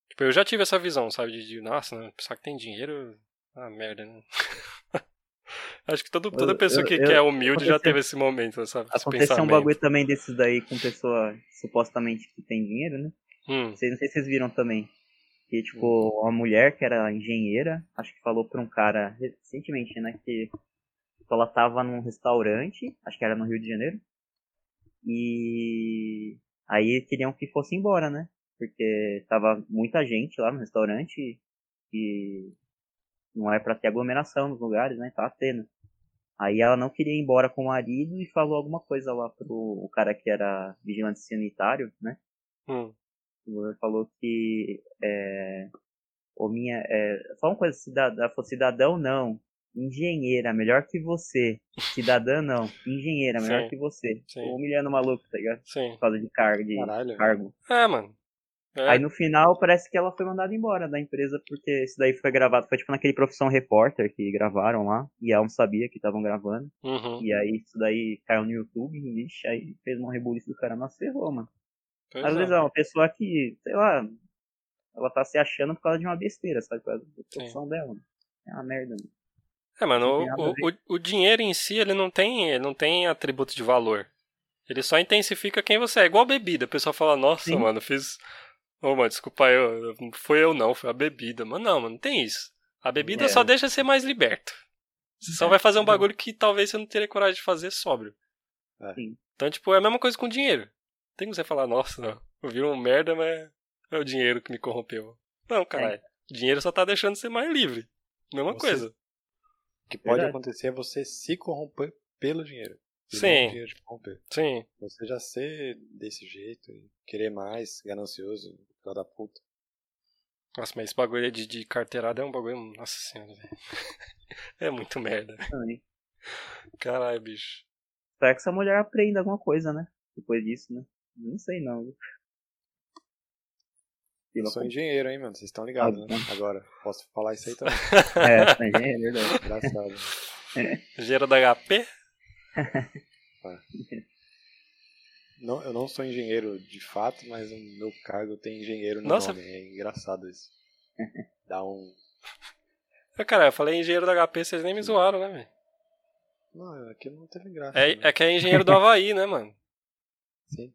Tipo, eu já tive essa visão, sabe? De, de nossa, né, que tem dinheiro. Ah, merda, né? <laughs> Acho que todo, toda Eu- pessoa eu- que, eu- que é humilde já teve esse momento, sabe? Esse Aconteceu um bagulho também desses daí com pessoa supostamente que tem dinheiro, né? Hum, Vocês, não sei se vocês viram também. Que, tipo, uma mulher que era engenheira, acho que falou pra um cara recentemente, né? Que tipo, ela tava num restaurante, acho que era no Rio de Janeiro. E aí queriam que fosse embora, né? Porque tava muita gente lá no restaurante e não é pra ter aglomeração nos lugares, né? Tava tendo. Aí ela não queria ir embora com o marido e falou alguma coisa lá pro o cara que era vigilante sanitário, né? hum. Ele falou que é, o minha é, só uma coisa cidadã, falou, cidadão não, engenheira melhor que você, cidadã não, engenheira melhor Sim. que você, Sim. Humilhando o maluco, tá ligado? Sim. Por causa de cargo, de Caralho. cargo. É, mano. É, Aí no final parece que ela foi mandada embora da empresa porque isso daí foi gravado, foi tipo naquele profissão repórter que gravaram lá e ela não sabia que estavam gravando uhum. e aí isso daí caiu no YouTube, vixe, aí fez uma rebuliço do cara, nossa, ferrou, mano. Pois Às é. vezes é uma pessoa que, sei lá, ela tá se achando por causa de uma besteira, sabe? Por causa da profissão dela. mano. É uma merda. mano. É, mano, o, o, o dinheiro em si, ele não tem, ele não tem atributo de valor. Ele só intensifica quem você é. Igual bebida. O pessoal fala, nossa, Sim. mano, fiz. Ô, mano, desculpa eu. Foi eu não, foi a bebida. Mas não, mano, não tem isso. A bebida É. só deixa você mais liberto. Você só vai fazer um bagulho que talvez você não teria coragem de fazer sóbrio. É. Sim. Então, tipo, é a mesma coisa com dinheiro. Tem como você falar, nossa, não, eu vi um merda, mas é o dinheiro que me corrompeu. Não, caralho. Dinheiro só tá deixando você mais livre. Mesma Você- coisa. O que pode Verdade. acontecer é você se corromper pelo dinheiro. Sim. dinheiro te corromper. Sim. Você já ser desse jeito, e querer mais, ganancioso, filho da puta. Nossa, mas esse bagulho de, de carteirada é um bagulho. Nossa senhora, velho. <laughs> É muito merda. Também. Caralho, bicho. Espero que essa mulher aprenda alguma coisa, né? Depois disso, né? Não sei não. Eu sou engenheiro, hein, mano? Vocês estão ligados, Ah, né? Agora, posso falar isso aí <laughs> também. É, você é engenheiro, é verdade. Engraçado. Engenheiro da HP? Não, eu não sou engenheiro de fato, mas o meu cargo tem engenheiro no Nossa. nome. É engraçado isso. <laughs> Dá um. Ah, Cara, eu falei engenheiro da HP, vocês nem me zoaram, né, velho? Não, aqui não teve graça. É, né? é que é engenheiro do Havaí, né, mano? Sim.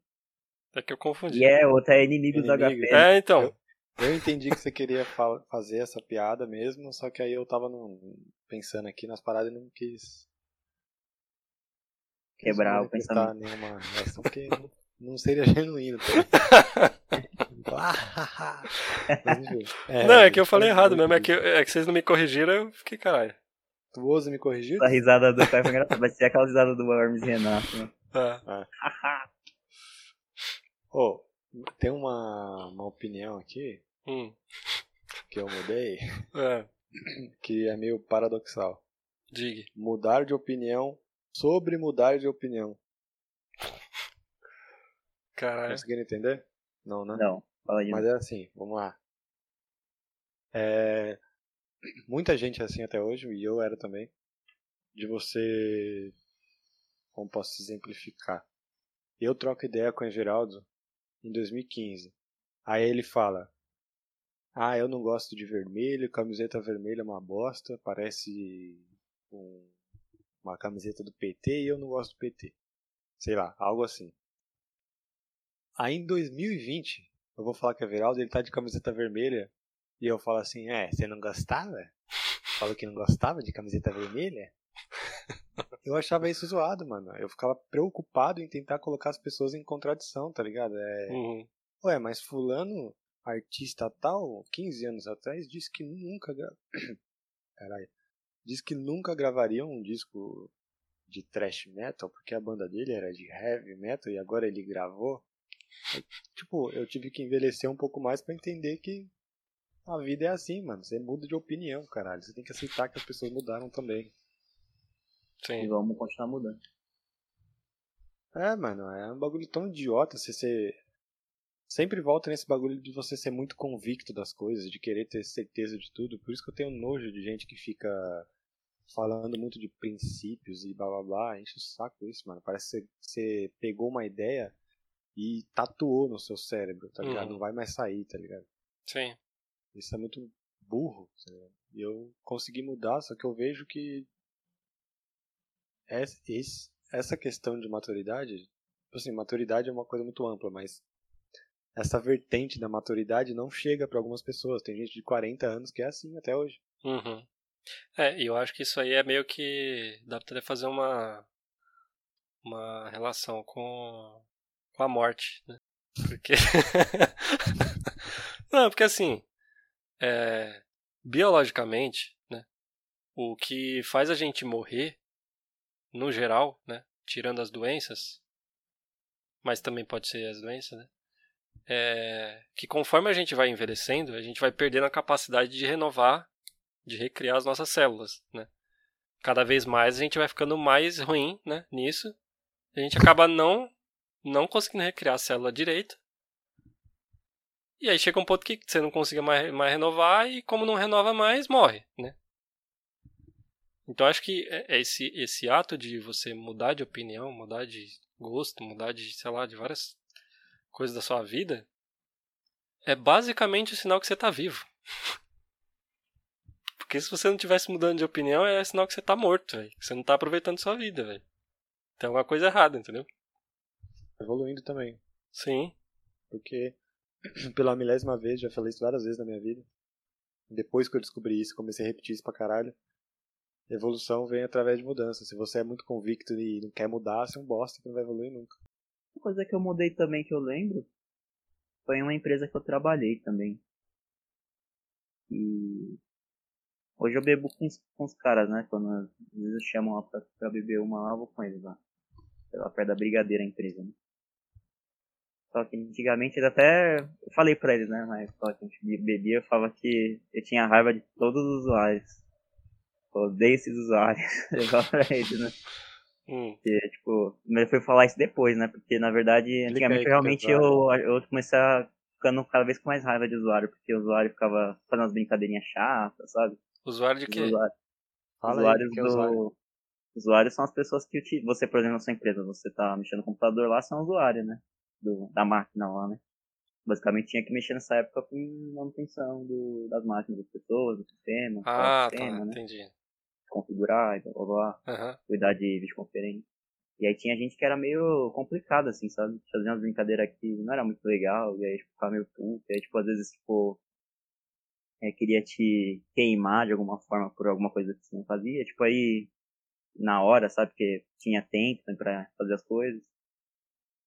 É que eu confundi. E é, outra é inimigo do Inimigo. HP. É, então. Eu entendi que você queria fa- fazer essa piada mesmo, só que aí eu tava num- pensando aqui nas paradas e não quis. Quebrar o pensamento. nenhuma reação, porque não, não seria <laughs> genuíno. Tá? <laughs> Ah, é, não, é que eu falei errado mesmo. É que, é que vocês não me corrigiram, eu fiquei caralho. Tu ousa me corrigir? A risada do cara foi engraçada. Vai ser aquela risada do Hermes Renato, né? Ah, Ô, tem uma, uma opinião aqui hum, que eu mudei <laughs> é, que é meio paradoxal. diga. Mudar de opinião sobre mudar de opinião. Caralho. Conseguiram entender? Não, né? Não, fala aí. Mas é assim, vamos lá. É, muita gente é assim até hoje, e eu era também, de você. Como posso exemplificar? Eu troco ideia com o Geraldo em 2015. Aí ele fala: Ah, eu não gosto de vermelho, camiseta vermelha é uma bosta, parece um- uma camiseta do PT e eu não gosto do PT. Sei lá, algo assim. Aí em 2020, eu vou falar que é Everaldo, ele tá de camiseta vermelha. E eu falo assim, é, você não gostava? Falou que não gostava de camiseta vermelha? Eu achava isso zoado, mano. Eu ficava preocupado em tentar colocar as pessoas em contradição, tá ligado? É, Uhum. ué, mas fulano, artista tal, 15 anos atrás, disse que nunca gra... <coughs> Caralho. Disse que nunca gravaria um disco de thrash metal, porque a banda dele era de heavy metal e agora ele gravou. Aí, tipo, eu tive que envelhecer um pouco mais pra entender que a vida é assim, mano. Você muda de opinião, caralho. Você tem que aceitar que as pessoas mudaram também. E Sim. vamos continuar mudando. É, mano, é um bagulho tão idiota você ser. Sempre volta nesse bagulho de você ser muito convicto das coisas, de querer ter certeza de tudo. Por isso que eu tenho nojo de gente que fica falando muito de princípios e blá blá blá. Enche o saco isso, mano. Parece que você, pegou uma ideia e tatuou no seu cérebro, tá ligado? Uhum. Não vai mais sair, tá ligado? Sim. Isso é muito burro. tá ligado? E eu consegui mudar, só que eu vejo que essa questão de maturidade, tipo assim, maturidade é uma coisa muito ampla, mas essa vertente da maturidade não chega para algumas pessoas. Tem gente de 40 anos que é assim até hoje. Uhum. É, e eu acho que isso aí é meio que. dá até fazer uma. uma relação com. com a morte, né? Porque. <laughs> Não, porque assim. é, biologicamente, né? O que faz a gente morrer, no geral, né? Tirando as doenças, mas também pode ser as doenças, né? É que conforme a gente vai envelhecendo, a gente vai perdendo a capacidade de renovar de recriar as nossas células, né? Cada vez mais a gente vai ficando mais ruim, né, nisso. A gente acaba não não conseguindo recriar a célula direito. E aí chega um ponto que você não consiga mais, mais renovar e como não renova mais, morre, né? Então acho que é- é esse esse ato de você mudar de opinião, mudar de gosto, mudar de, sei lá, de várias coisas da sua vida, é basicamente o sinal que você está vivo. <laughs> Porque se você não tivesse mudando de opinião, é sinal que você tá morto, velho. Que você não tá aproveitando sua vida, velho. Tem alguma coisa errada, entendeu? Evoluindo também. Sim. Porque, <clears throat> pela milésima vez, já falei isso várias vezes na minha vida. Depois que eu descobri isso, comecei a repetir isso pra caralho. Evolução vem através de mudança. Se você é muito convicto e não quer mudar, você é um bosta que não vai evoluir nunca. Uma coisa que eu mudei também que eu lembro foi em uma empresa que eu trabalhei também. E hoje eu bebo com os, com os caras, né? Quando às vezes eu chamo lá pra, pra beber uma lá, eu vou com eles lá. Lá, perto da brigadeira a empresa, né? Só que antigamente eles até. Eu falei pra eles, né? Mas só que a gente bebia, eu falava que eu tinha raiva de todos os usuários. Odeio esses usuários. <laughs> Falava pra né? Hum. Porque, tipo, mas eu fui falar isso depois, né? Porque, na verdade, antigamente, realmente, é eu, eu comecei a ficando cada vez com mais raiva de usuário, porque o usuário ficava fazendo umas brincadeirinhas chatas, sabe? Usuário de quê? usuários, Fala usuários aí, que é do... usuário. Usuários são as pessoas que você, por exemplo, na sua empresa, você tá mexendo no computador lá, são usuários, né? Do, da máquina lá, né? Basicamente tinha que mexer nessa época com manutenção do, das máquinas das pessoas, do sistema, Ah, do sistema, tá, né? entendi. Configurar e blá blá blá Aham. cuidar de videoconferência. E aí tinha gente que era meio complicado, assim, sabe? Fazia umas brincadeiras que não era muito legal, e aí tipo, ficava meio puto, e aí tipo, às vezes, tipo, é, queria te queimar de alguma forma por alguma coisa que você não fazia, tipo, aí na hora, sabe? Porque tinha tempo né, pra fazer as coisas.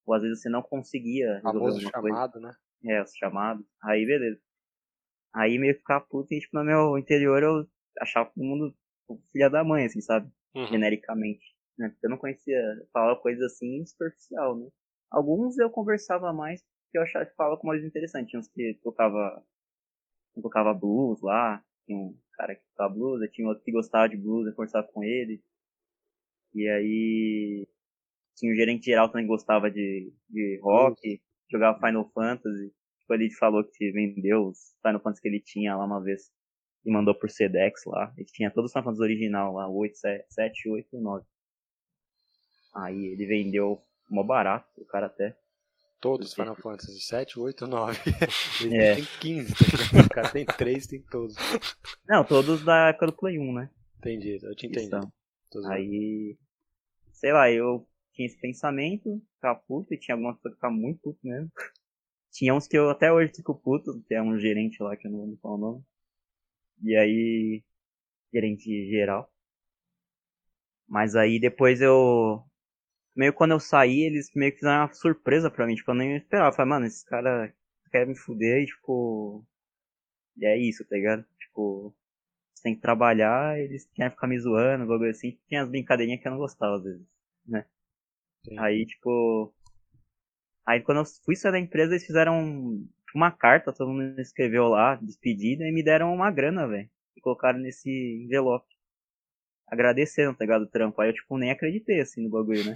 Ou às vezes você não conseguia resolver alguma coisa. chamado, né? É, os chamados. Aí, beleza. Aí meio que ficar puto e, tipo, no meu interior eu achava todo mundo filha da mãe, assim, sabe? Uhum. Genericamente. Né? Porque eu não conhecia, falava coisas assim superficial, né? Alguns eu conversava mais porque eu achava que falava com mais interessante. Tinha uns que tocava, tocava blues lá, tinha um cara que tocava blues, tinha outro que gostava de blues, eu conversava com ele. E aí tinha o gerente geral também que gostava de, de rock, jogava Final Fantasy. Tipo, ele falou que vendeu os Final Fantasy que ele tinha lá uma vez e mandou por Sedex lá. Ele tinha todos os Final Fantasy original lá, 8, 7, 7, 8 e 9. Aí ele vendeu mó barato, o cara até. Todos os Final Fantasy 7, 8, 9. Ele É. tem 15, tá? O cara tem 3, tem todos. Não, todos da época do Play 1, né? Entendi, eu te entendi. Aí, sei lá, eu tinha esse pensamento, ficava puto, e tinha algumas pessoas que ficavam muito puto mesmo. <laughs> Tinha uns que eu até hoje fico puto, é um gerente lá que eu não vou falar o nome. E aí, gerente geral. Mas aí depois eu. Meio quando eu saí, eles meio que fizeram uma surpresa pra mim, tipo, eu nem esperava. Eu falei, mano, esses caras querem me fuder e tipo. E é isso, tá ligado? Tipo, você tem que trabalhar, eles querem ficar me zoando, bagulho assim. Tinha as brincadeirinhas que eu não gostava às vezes, né? Sim. Aí, tipo. Aí quando eu fui sair da empresa, eles fizeram uma carta, todo mundo escreveu lá, despedida, e me deram uma grana, velho. E colocaram nesse envelope. Agradecendo, tá ligado? O trampo. Aí eu, tipo, nem acreditei, assim, no bagulho, né?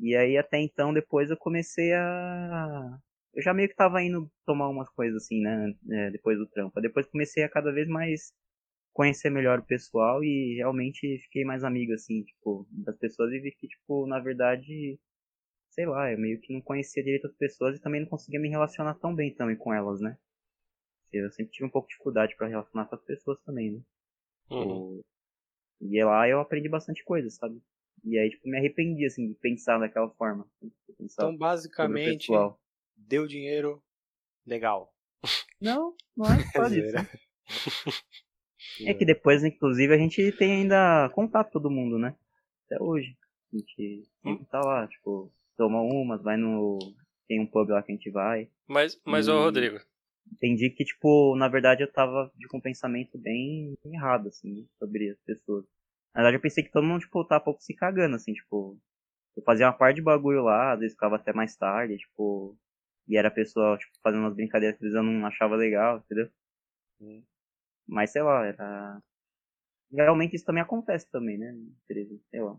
E aí, até então, depois eu comecei a. Eu já meio que tava indo tomar umas coisas, assim, né? é, depois do trampo. Aí Depois comecei a cada vez mais conhecer melhor o pessoal e realmente fiquei mais amigo, assim, tipo, das pessoas e vi que, tipo, na verdade, sei lá, eu meio que não conhecia direito as pessoas e também não conseguia me relacionar tão bem também com elas, né? Eu sempre tive um pouco de dificuldade pra relacionar com as pessoas também, né? Uhum. Tipo, E lá eu aprendi bastante coisa, sabe? E aí, tipo, me arrependi, assim, de pensar daquela forma. pensar Então, basicamente, deu dinheiro legal. Não, não é <laughs> só disso. Zoeira. <laughs> É que depois, inclusive, a gente tem ainda contato com todo mundo, né? Até hoje. A gente sempre tá lá, tipo, toma umas, vai no. Tem um pub lá que a gente vai. Mas, mas ô. Rodrigo, Entendi que, tipo, na verdade eu tava de um pensamento bem errado, assim, sobre as pessoas. Na verdade eu pensei que todo mundo, tipo, tava um pouco se cagando, assim, tipo. Eu fazia uma parte de bagulho lá, às vezes ficava até mais tarde, tipo. E era a pessoa, tipo, fazendo umas brincadeiras que às vezes eu não achava legal, entendeu? Hum. Mas sei lá, era. Realmente isso também acontece também, né? Sei lá.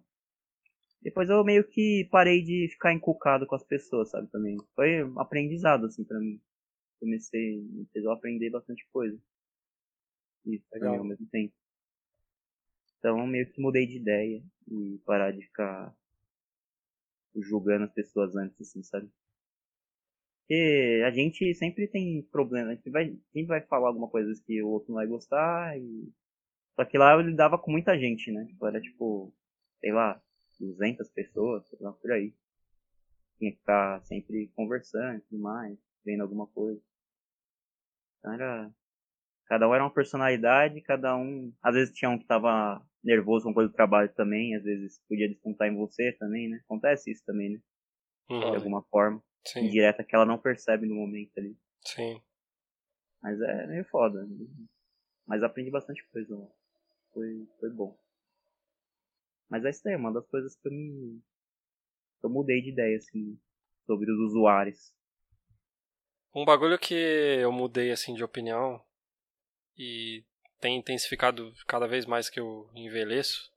Depois eu meio que parei de ficar encucado com as pessoas, sabe, também. Foi um aprendizado, assim, pra mim. Comecei, me fez eu aprender bastante coisa. Isso, também ao mesmo tempo. Então eu meio que mudei de ideia e parar de ficar julgando as pessoas antes, assim, sabe? Porque a gente sempre tem problema, a gente vai, sempre vai falar alguma coisa que o outro não vai gostar e... Só que lá eu lidava com muita gente, né? Tipo, era tipo, sei lá, 200 pessoas, sei lá, por aí. Tinha que ficar sempre conversando e tudo mais, vendo alguma coisa. Então era... Cada um era uma personalidade, cada um... Às vezes tinha um que tava nervoso com coisa do trabalho também, às vezes podia descontar em você também, né? Acontece isso também, né? De uhum, alguma forma. sim, Indireta que ela não percebe no momento ali. sim. Mas é meio foda. né? Mas aprendi bastante coisa lá. Foi, foi bom. Mas é isso aí, uma das coisas que eu me. eu mudei de ideia, assim, sobre os usuários. Um bagulho que eu mudei assim de opinião e tem intensificado cada vez mais que eu envelheço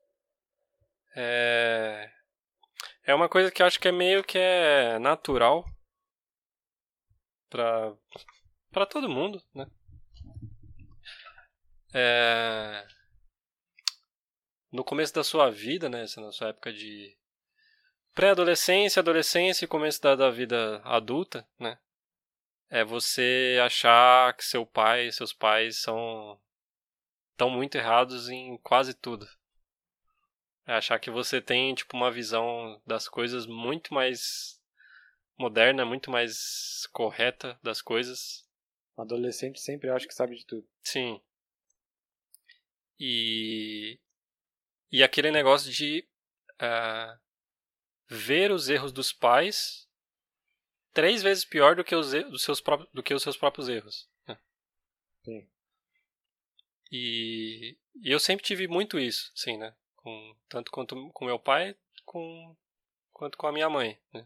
é é uma coisa que acho que é meio que é natural pra para todo mundo, né? É no começo da sua vida, né, na sua época de pré-adolescência, adolescência e começo da, da vida adulta, né? é você achar que seu pai, seus pais são estão muito errados em quase tudo. É achar que você tem tipo uma visão das coisas muito mais moderna, muito mais correta das coisas. Adolescente sempre acha que sabe de tudo. Sim. E e aquele negócio de ah, ver os erros dos pais três vezes pior do que os, seus, próprios, do que os seus próprios erros. Né? Sim. E, e eu sempre tive muito isso, assim, né? Com, tanto quanto com meu pai, com, quanto com a minha mãe, né?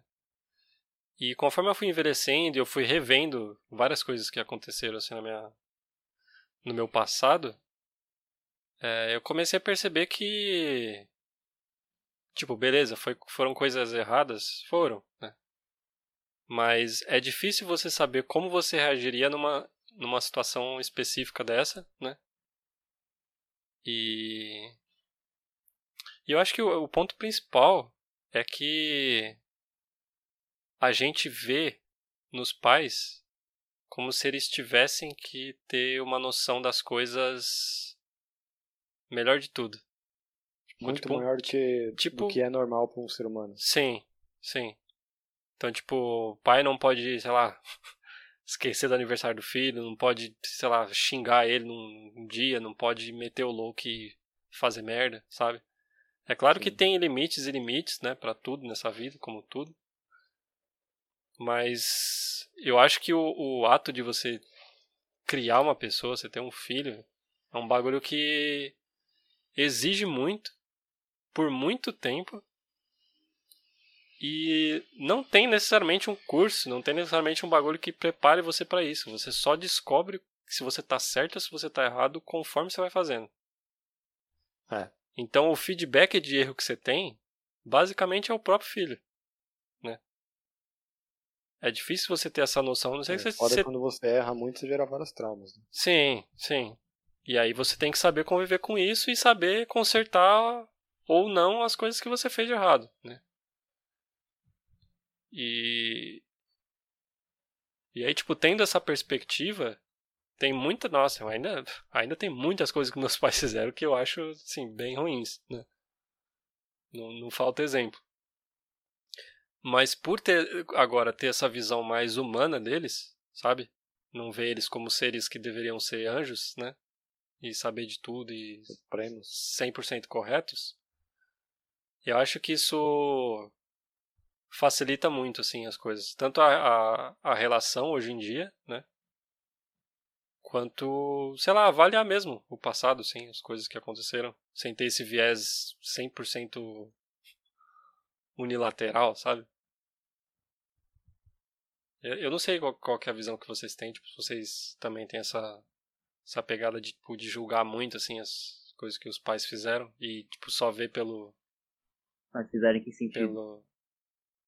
E conforme eu fui envelhecendo, eu fui revendo várias coisas que aconteceram assim na minha, no meu passado. É, eu comecei a perceber que, tipo, beleza, foi, foram coisas erradas, foram, né? Mas é difícil você saber como você reagiria numa, numa situação específica dessa, né? E, e eu acho que o, o ponto principal é que a gente vê nos pais como se eles tivessem que ter uma noção das coisas melhor de tudo. Muito tipo, maior do que, tipo- do que é normal para um ser humano. Sim, sim. Então, tipo, o pai não pode, sei lá, <laughs> esquecer do aniversário do filho, não pode, sei lá, xingar ele num um dia, não pode meter o louco e fazer merda, sabe? É claro que Sim. tem limites e limites, né, pra tudo nessa vida, como tudo. Mas eu acho que o, o ato de você criar uma pessoa, você ter um filho, é um bagulho que exige muito, por muito tempo, e não tem necessariamente um curso, não tem necessariamente um bagulho que prepare você pra isso. Você só descobre se você tá certo ou se você tá errado conforme você vai fazendo. É. Então o feedback de erro que você tem, basicamente é o próprio filho, né? É difícil você ter essa noção, não sei É, se você, foda você quando você erra muito, você gera vários traumas. né? Sim, sim. E aí você tem que saber conviver com isso e saber consertar ou não as coisas que você fez de errado, né? E e aí tipo tendo essa perspectiva, tem muita, nossa, ainda ainda tem muitas coisas que meus <laughs> pais fizeram que eu acho assim bem ruins, né? Não, não falta exemplo. Mas por ter agora ter essa visão mais humana deles, sabe? Não ver eles como seres que deveriam ser anjos, né? E saber de tudo e Supremos. 100% corretos. Eu acho que isso facilita muito assim as coisas, tanto a, a, a relação hoje em dia, né? Quanto, sei lá, avaliar mesmo o passado, sim, as coisas que aconteceram, sem ter esse viés 100% unilateral, sabe? Eu, não sei qual, qual que é a visão que vocês têm, tipo, se vocês também têm essa essa pegada de, tipo, de julgar muito assim as coisas que os pais fizeram e tipo só ver pelo Mas fizeram em que sentido? pelo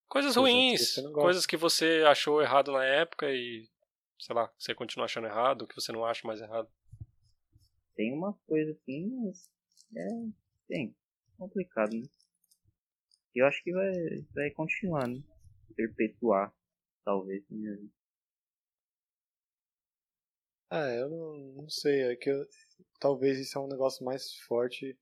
coisas que ruins, gosta. coisas que você achou errado na época e sei lá, você continua achando errado, que você não acha mais errado. Tem uma coisa assim, mas é bem complicado, né? Eu acho que vai, vai continuar, né? Perpetuar, talvez. Né? É, eu não, não sei, é que eu, talvez isso é um negócio mais forte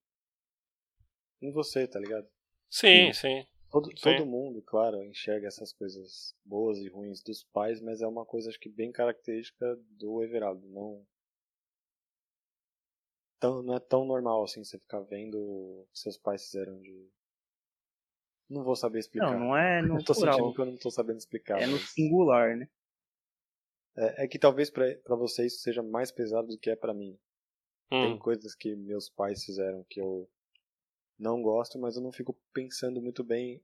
em você, tá ligado? Sim, sim. Todo, Sim. todo mundo, claro, enxerga essas coisas boas e ruins dos pais, mas é uma coisa acho que bem característica do Everaldo. Não, tão, não é tão normal assim você ficar vendo o que seus pais fizeram de. Não vou saber explicar. Não, não é no <laughs> Eu tô sentindo plural. que eu não tô sabendo explicar. É no mas- singular, né? É, é que talvez pra pra você isso seja mais pesado do que é pra mim. Tem Hum, coisas que meus pais fizeram que eu não gosto, mas eu não fico pensando muito bem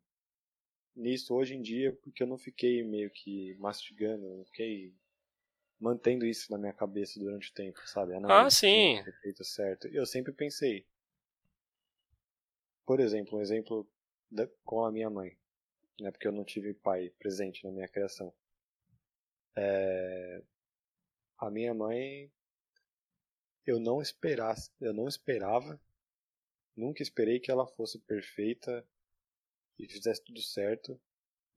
nisso hoje em dia, porque eu não fiquei meio que mastigando, eu não fiquei mantendo isso na minha cabeça durante o tempo, sabe? Ah, tinha sim. feito certo. Eu sempre pensei. Por exemplo, um exemplo da- com a minha mãe, né? Porque eu não tive pai presente na minha criação. É, a minha mãe eu não esperasse, eu não esperava, nunca esperei que ela fosse perfeita e fizesse tudo certo,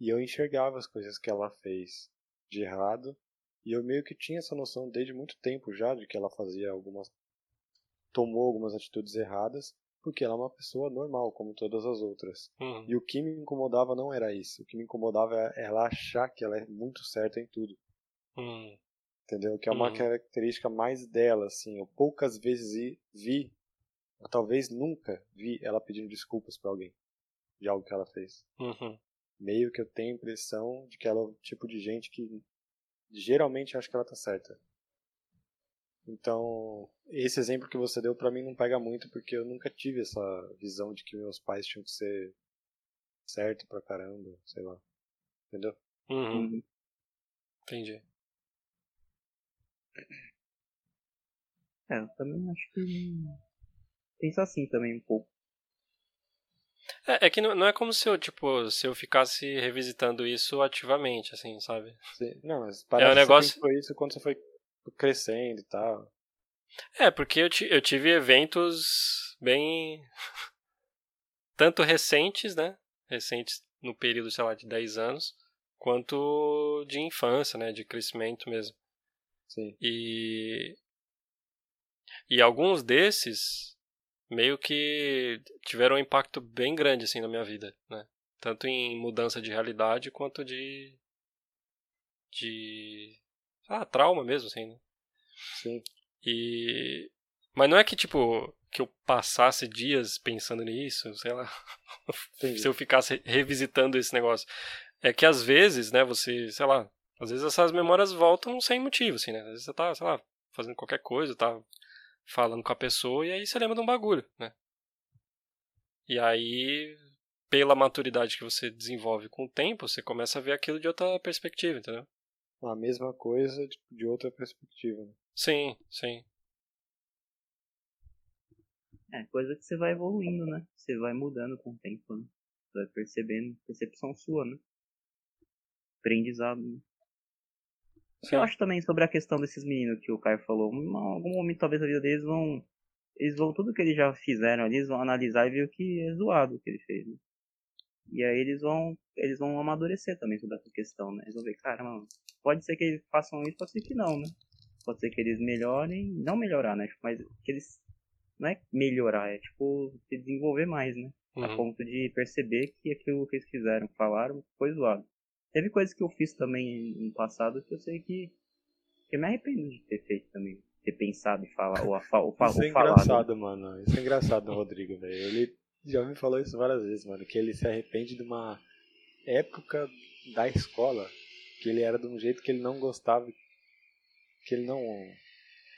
e eu enxergava as coisas que ela fez de errado, e eu meio que tinha essa noção desde muito tempo já de que ela fazia algumas tomou algumas atitudes erradas, porque ela é uma pessoa normal como todas as outras. hum, E o que me incomodava não era isso, o que me incomodava é ela achar que ela é muito certa em tudo hum, entendeu? Que é uma Uhum. característica mais dela, assim. Eu poucas vezes vi- ou talvez nunca vi ela pedindo desculpas pra alguém de algo que ela fez. uhum. meio que eu tenho a impressão de que ela é o tipo de gente que geralmente acha que ela tá certa. Então, esse exemplo que você deu pra mim não pega muito porque eu nunca tive essa visão de que meus pais tinham que ser certo pra caramba, sei lá. Entendeu? Uhum. Entendi. É, eu também acho que. Penso assim também um pouco. É, é que não, não é como se eu, tipo, se eu ficasse revisitando isso ativamente, assim, sabe? Sim. Não, mas parece É um negócio- que foi isso quando você foi crescendo e tal. É, porque eu, eu tive eventos bem. <laughs> tanto recentes, né? Recentes no período, sei lá, de 10 anos, quanto de infância, né? De crescimento mesmo. Sim. E. E alguns desses meio que tiveram um impacto bem grande, assim, na minha vida, né? Tanto em mudança de realidade quanto de. de. Ah, trauma mesmo, assim, né? Sim. E. Mas não é que, tipo, que eu passasse dias pensando nisso, sei lá. <laughs> Se eu ficasse revisitando esse negócio. É que às vezes, né, você, sei lá, às vezes essas memórias voltam sem motivo, assim, né? Às vezes você tá, sei lá, fazendo qualquer coisa, tá falando com a pessoa e aí você lembra de um bagulho, né? E aí, pela maturidade que você desenvolve com o tempo, você começa a ver aquilo de outra perspectiva, entendeu? A mesma coisa de, outra perspectiva. né? Sim, sim. É, coisa que você vai evoluindo, né? Você vai mudando com o tempo, né? Você vai percebendo, percepção sua, né? Aprendizado, né? O que eu acho também sobre a questão desses meninos que o Caio falou, em algum momento talvez a vida deles vão. Eles vão, tudo que eles já fizeram ali, eles vão analisar e ver o que é zoado o que ele fez, né? E aí eles vão. Eles vão amadurecer também sobre essa questão, né? Eles vão ver, cara, mano, pode ser que eles façam isso, pode ser que não, né? Pode ser que eles melhorem, não melhorar, né? Tipo, Mas que eles. Não é melhorar, é tipo se desenvolver mais, né? A Uhum. ponto de perceber que aquilo que eles fizeram, falaram, foi zoado. Teve coisas que eu fiz também no passado que eu sei que, que eu me arrependo de ter feito também. Ter pensado e falar, ou, a, ou, fa- Isso é ou falado. engraçado, mano. Isso é engraçado Rodrigo, velho. Ele já me falou isso várias vezes, mano. Que ele se arrepende de uma época da escola que ele era de um jeito que ele não gostava, que ele não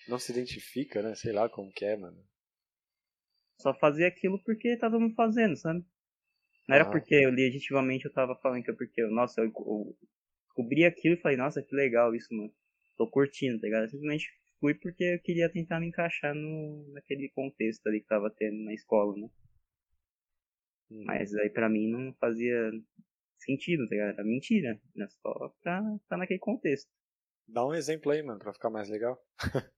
não se identifica, né? Sei lá como que é, mano. Só fazia aquilo porque tava me fazendo, sabe? Não era Ah. porque eu legitimamente eu tava falando que é porque, eu, nossa, eu, eu descobri aquilo e falei, nossa, que legal isso, mano. Tô curtindo, tá ligado? Eu simplesmente fui porque eu queria tentar me encaixar no, naquele contexto ali que tava tendo na escola, né? Hum. Mas aí pra mim não fazia sentido, tá ligado? Era mentira. Era só pra estar naquele contexto. Dá um exemplo aí, mano, pra ficar mais legal. <laughs>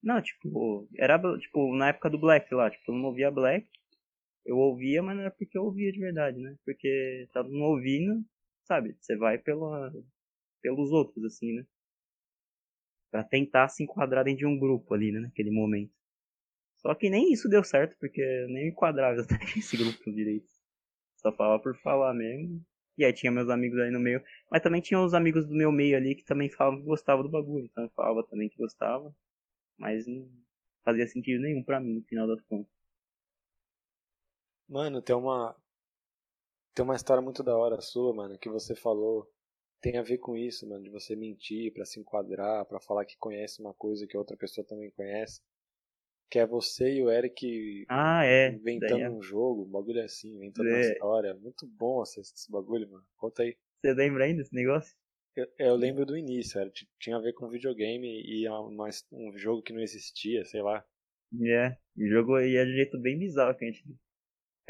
Não, tipo, era tipo, na época do Black lá, tipo, eu não ouvia Black. Eu ouvia, mas não era porque eu ouvia de verdade, né? Porque tava não ouvindo, sabe? Você vai pela, pelos outros, assim, né? Pra tentar se enquadrar dentro de um grupo ali, né? Naquele momento. Só que nem isso deu certo, porque eu nem me enquadrava <laughs> nesse grupo direito. Só falava por falar mesmo. E aí tinha meus amigos aí no meio. Mas também tinha os amigos do meu meio ali que também falavam que gostavam do bagulho. Então eu falava também que gostava. Mas não fazia sentido nenhum pra mim, no final das contas. Mano, tem uma tem uma história muito da hora sua, mano, que você falou tem a ver com isso, mano, de você mentir pra se enquadrar, pra falar que conhece uma coisa que outra pessoa também conhece. Que é você e o Eric Ah, é. inventando é- um jogo, um bagulho assim, inventando uma É. história. Muito bom esse, esse bagulho, mano. Conta aí. Você lembra ainda desse negócio? Eu, eu lembro do início, era, tinha a ver com videogame e uma um jogo que não existia, sei lá. É. O jogo ia de um jeito bem bizarro que a gente.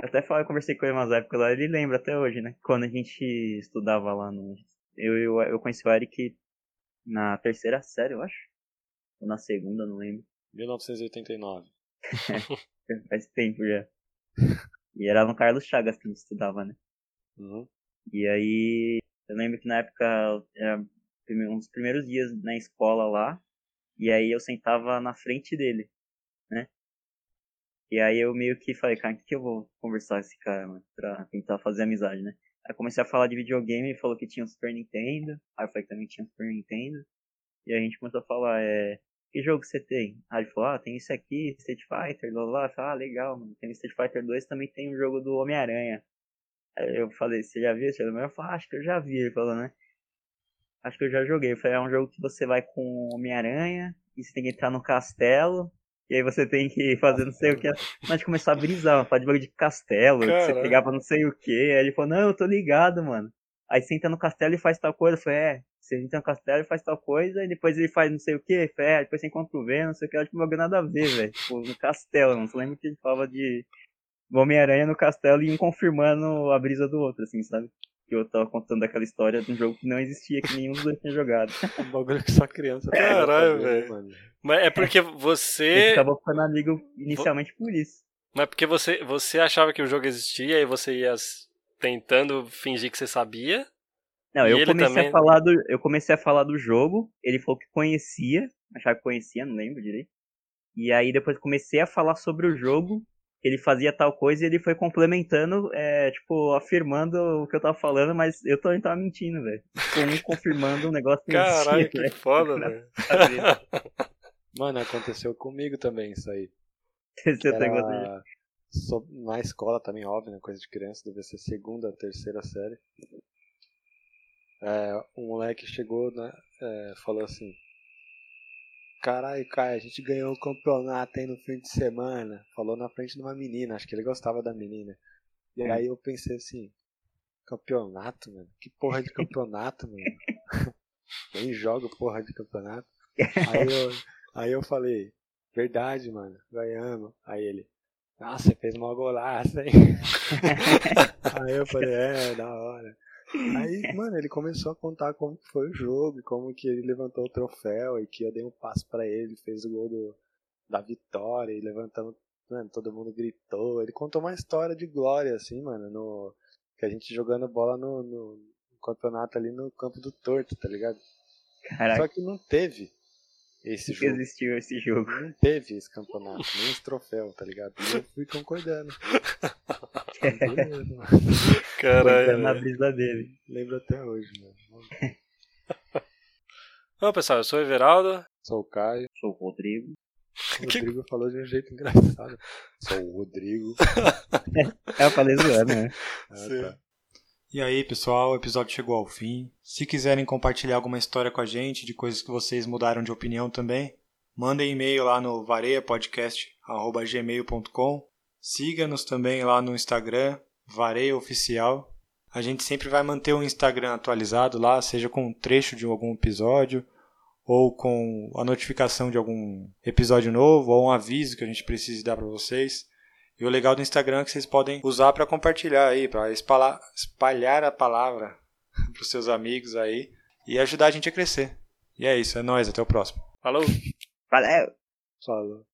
Eu até falei, conversei com ele umas épocas lá, ele lembra até hoje, né? Quando a gente estudava lá no. Eu, eu, eu conheci o Eric na terceira série, eu acho. Ou na segunda, não lembro. 1989. Faz tempo já. E era no Carlos Chagas que a gente estudava, né? Uhum. E aí, eu lembro que na época, era prime- uns primeiros dias na escola lá, e aí eu sentava na frente dele? E aí eu meio que falei, cara, o que, que eu vou conversar com esse cara, mano, pra tentar fazer amizade, né? Aí comecei a falar de videogame, ele falou que tinha o Super Nintendo, aí eu falei que também tinha o Super Nintendo, e a gente começou a falar, é, que jogo você tem? Aí ele falou, ah, tem esse aqui, Street Fighter, blá blá. Eu falei, ah, legal, mano, tem Street Fighter 2, também tem o jogo do Homem-Aranha. Aí eu falei, você já viu esse jogo? Eu falei, ah, acho que eu já vi. Ele falou, né? Acho que eu já joguei. Eu falei, é um jogo que você vai com Homem-Aranha e você tem que entrar no castelo. E aí você tem que fazer não sei o que. Mas começou a brisar, falar de bagulho de castelo, que você pegava não sei o que. Aí ele falou, não, eu tô ligado, mano. Aí você entra no castelo e faz tal coisa. Eu falei, é, você entra no castelo e faz tal coisa, e depois ele faz não sei o que, eu falei, é, depois você encontra o Venom, não sei o que, eu acho que não bagulho nada a ver, velho. Tipo, no castelo, não. Você lembra que ele falava de Homem-Aranha no castelo e um confirmando a brisa do outro, assim, sabe? Que eu tava contando aquela história de um jogo que não existia, que nenhum dos dois tinha jogado. <laughs> Um bagulho que só criança pode Caralho, né, velho. mano? Mas é porque você. acabou ficando amigo inicialmente por isso. Mas é porque você, você achava que o jogo existia e você ia tentando fingir que você sabia. Não, eu comecei também- a falar do. Eu comecei a falar do jogo, ele falou que conhecia, achava que conhecia, não lembro direito. E aí depois comecei a falar sobre o jogo, ele fazia tal coisa e ele foi complementando, é, tipo, afirmando o que eu tava falando, mas eu também tava mentindo, velho. Tipo, um confirmando um negócio que Caralho, existia, que foda, <laughs> velho. Mano, aconteceu comigo também isso aí. Esse Era negócio so- na escola também, óbvio, né? Coisa de criança, deve ser segunda, terceira série. É, um moleque chegou, né? é, falou assim: Caralho, Caio, a gente ganhou o campeonato aí no fim de semana. Falou na frente de uma menina, acho que ele gostava da menina. E aí eu pensei assim: Campeonato, mano? Que porra de campeonato, mano? <laughs> Nem jogo porra de campeonato. Aí eu, aí eu falei: Verdade, mano, ganhamos. Aí ele: Nossa, você fez uma golaça, hein? <laughs> aí eu falei: É, da hora. Aí, <laughs> mano, ele começou a contar como que foi o jogo, como que ele levantou o troféu e que eu dei um passo pra ele, fez o gol do, da vitória e levantando, mano, todo mundo gritou. Ele contou uma história de glória, assim, mano, no, que a gente jogando bola no, no, campeonato ali no campo do torto, tá ligado? Caraca, Só que não teve esse jogo. existiu esse jogo. Não teve esse campeonato, nem esse troféu, tá ligado? E eu fui concordando. <laughs> Beleza, mano. Caralho. na brisa dele. Lembro até hoje, mano. <laughs> Bom, pessoal, eu sou o Everaldo. Sou o Caio. Sou o Rodrigo. O Rodrigo falou de um jeito engraçado. <laughs> Sou o Rodrigo. É, eu falei zoando, né? Ah, tá. E aí, pessoal, o episódio chegou ao fim. Se quiserem compartilhar alguma história com a gente, de coisas que vocês mudaram de opinião também, mandem e-mail lá no vareiapodcast.gmail.com. Siga-nos também lá no Instagram, Vareia Oficial. A gente sempre vai manter o Instagram atualizado lá, seja com um trecho de algum episódio, ou com a notificação de algum episódio novo, ou um aviso que a gente precise dar para vocês. E o legal do Instagram é que vocês podem usar para compartilhar aí, para espalhar, espalhar a palavra <laughs> para os seus amigos aí e ajudar a gente a crescer. E é isso, é nóis, até o próximo. Falou! Valeu! Falou.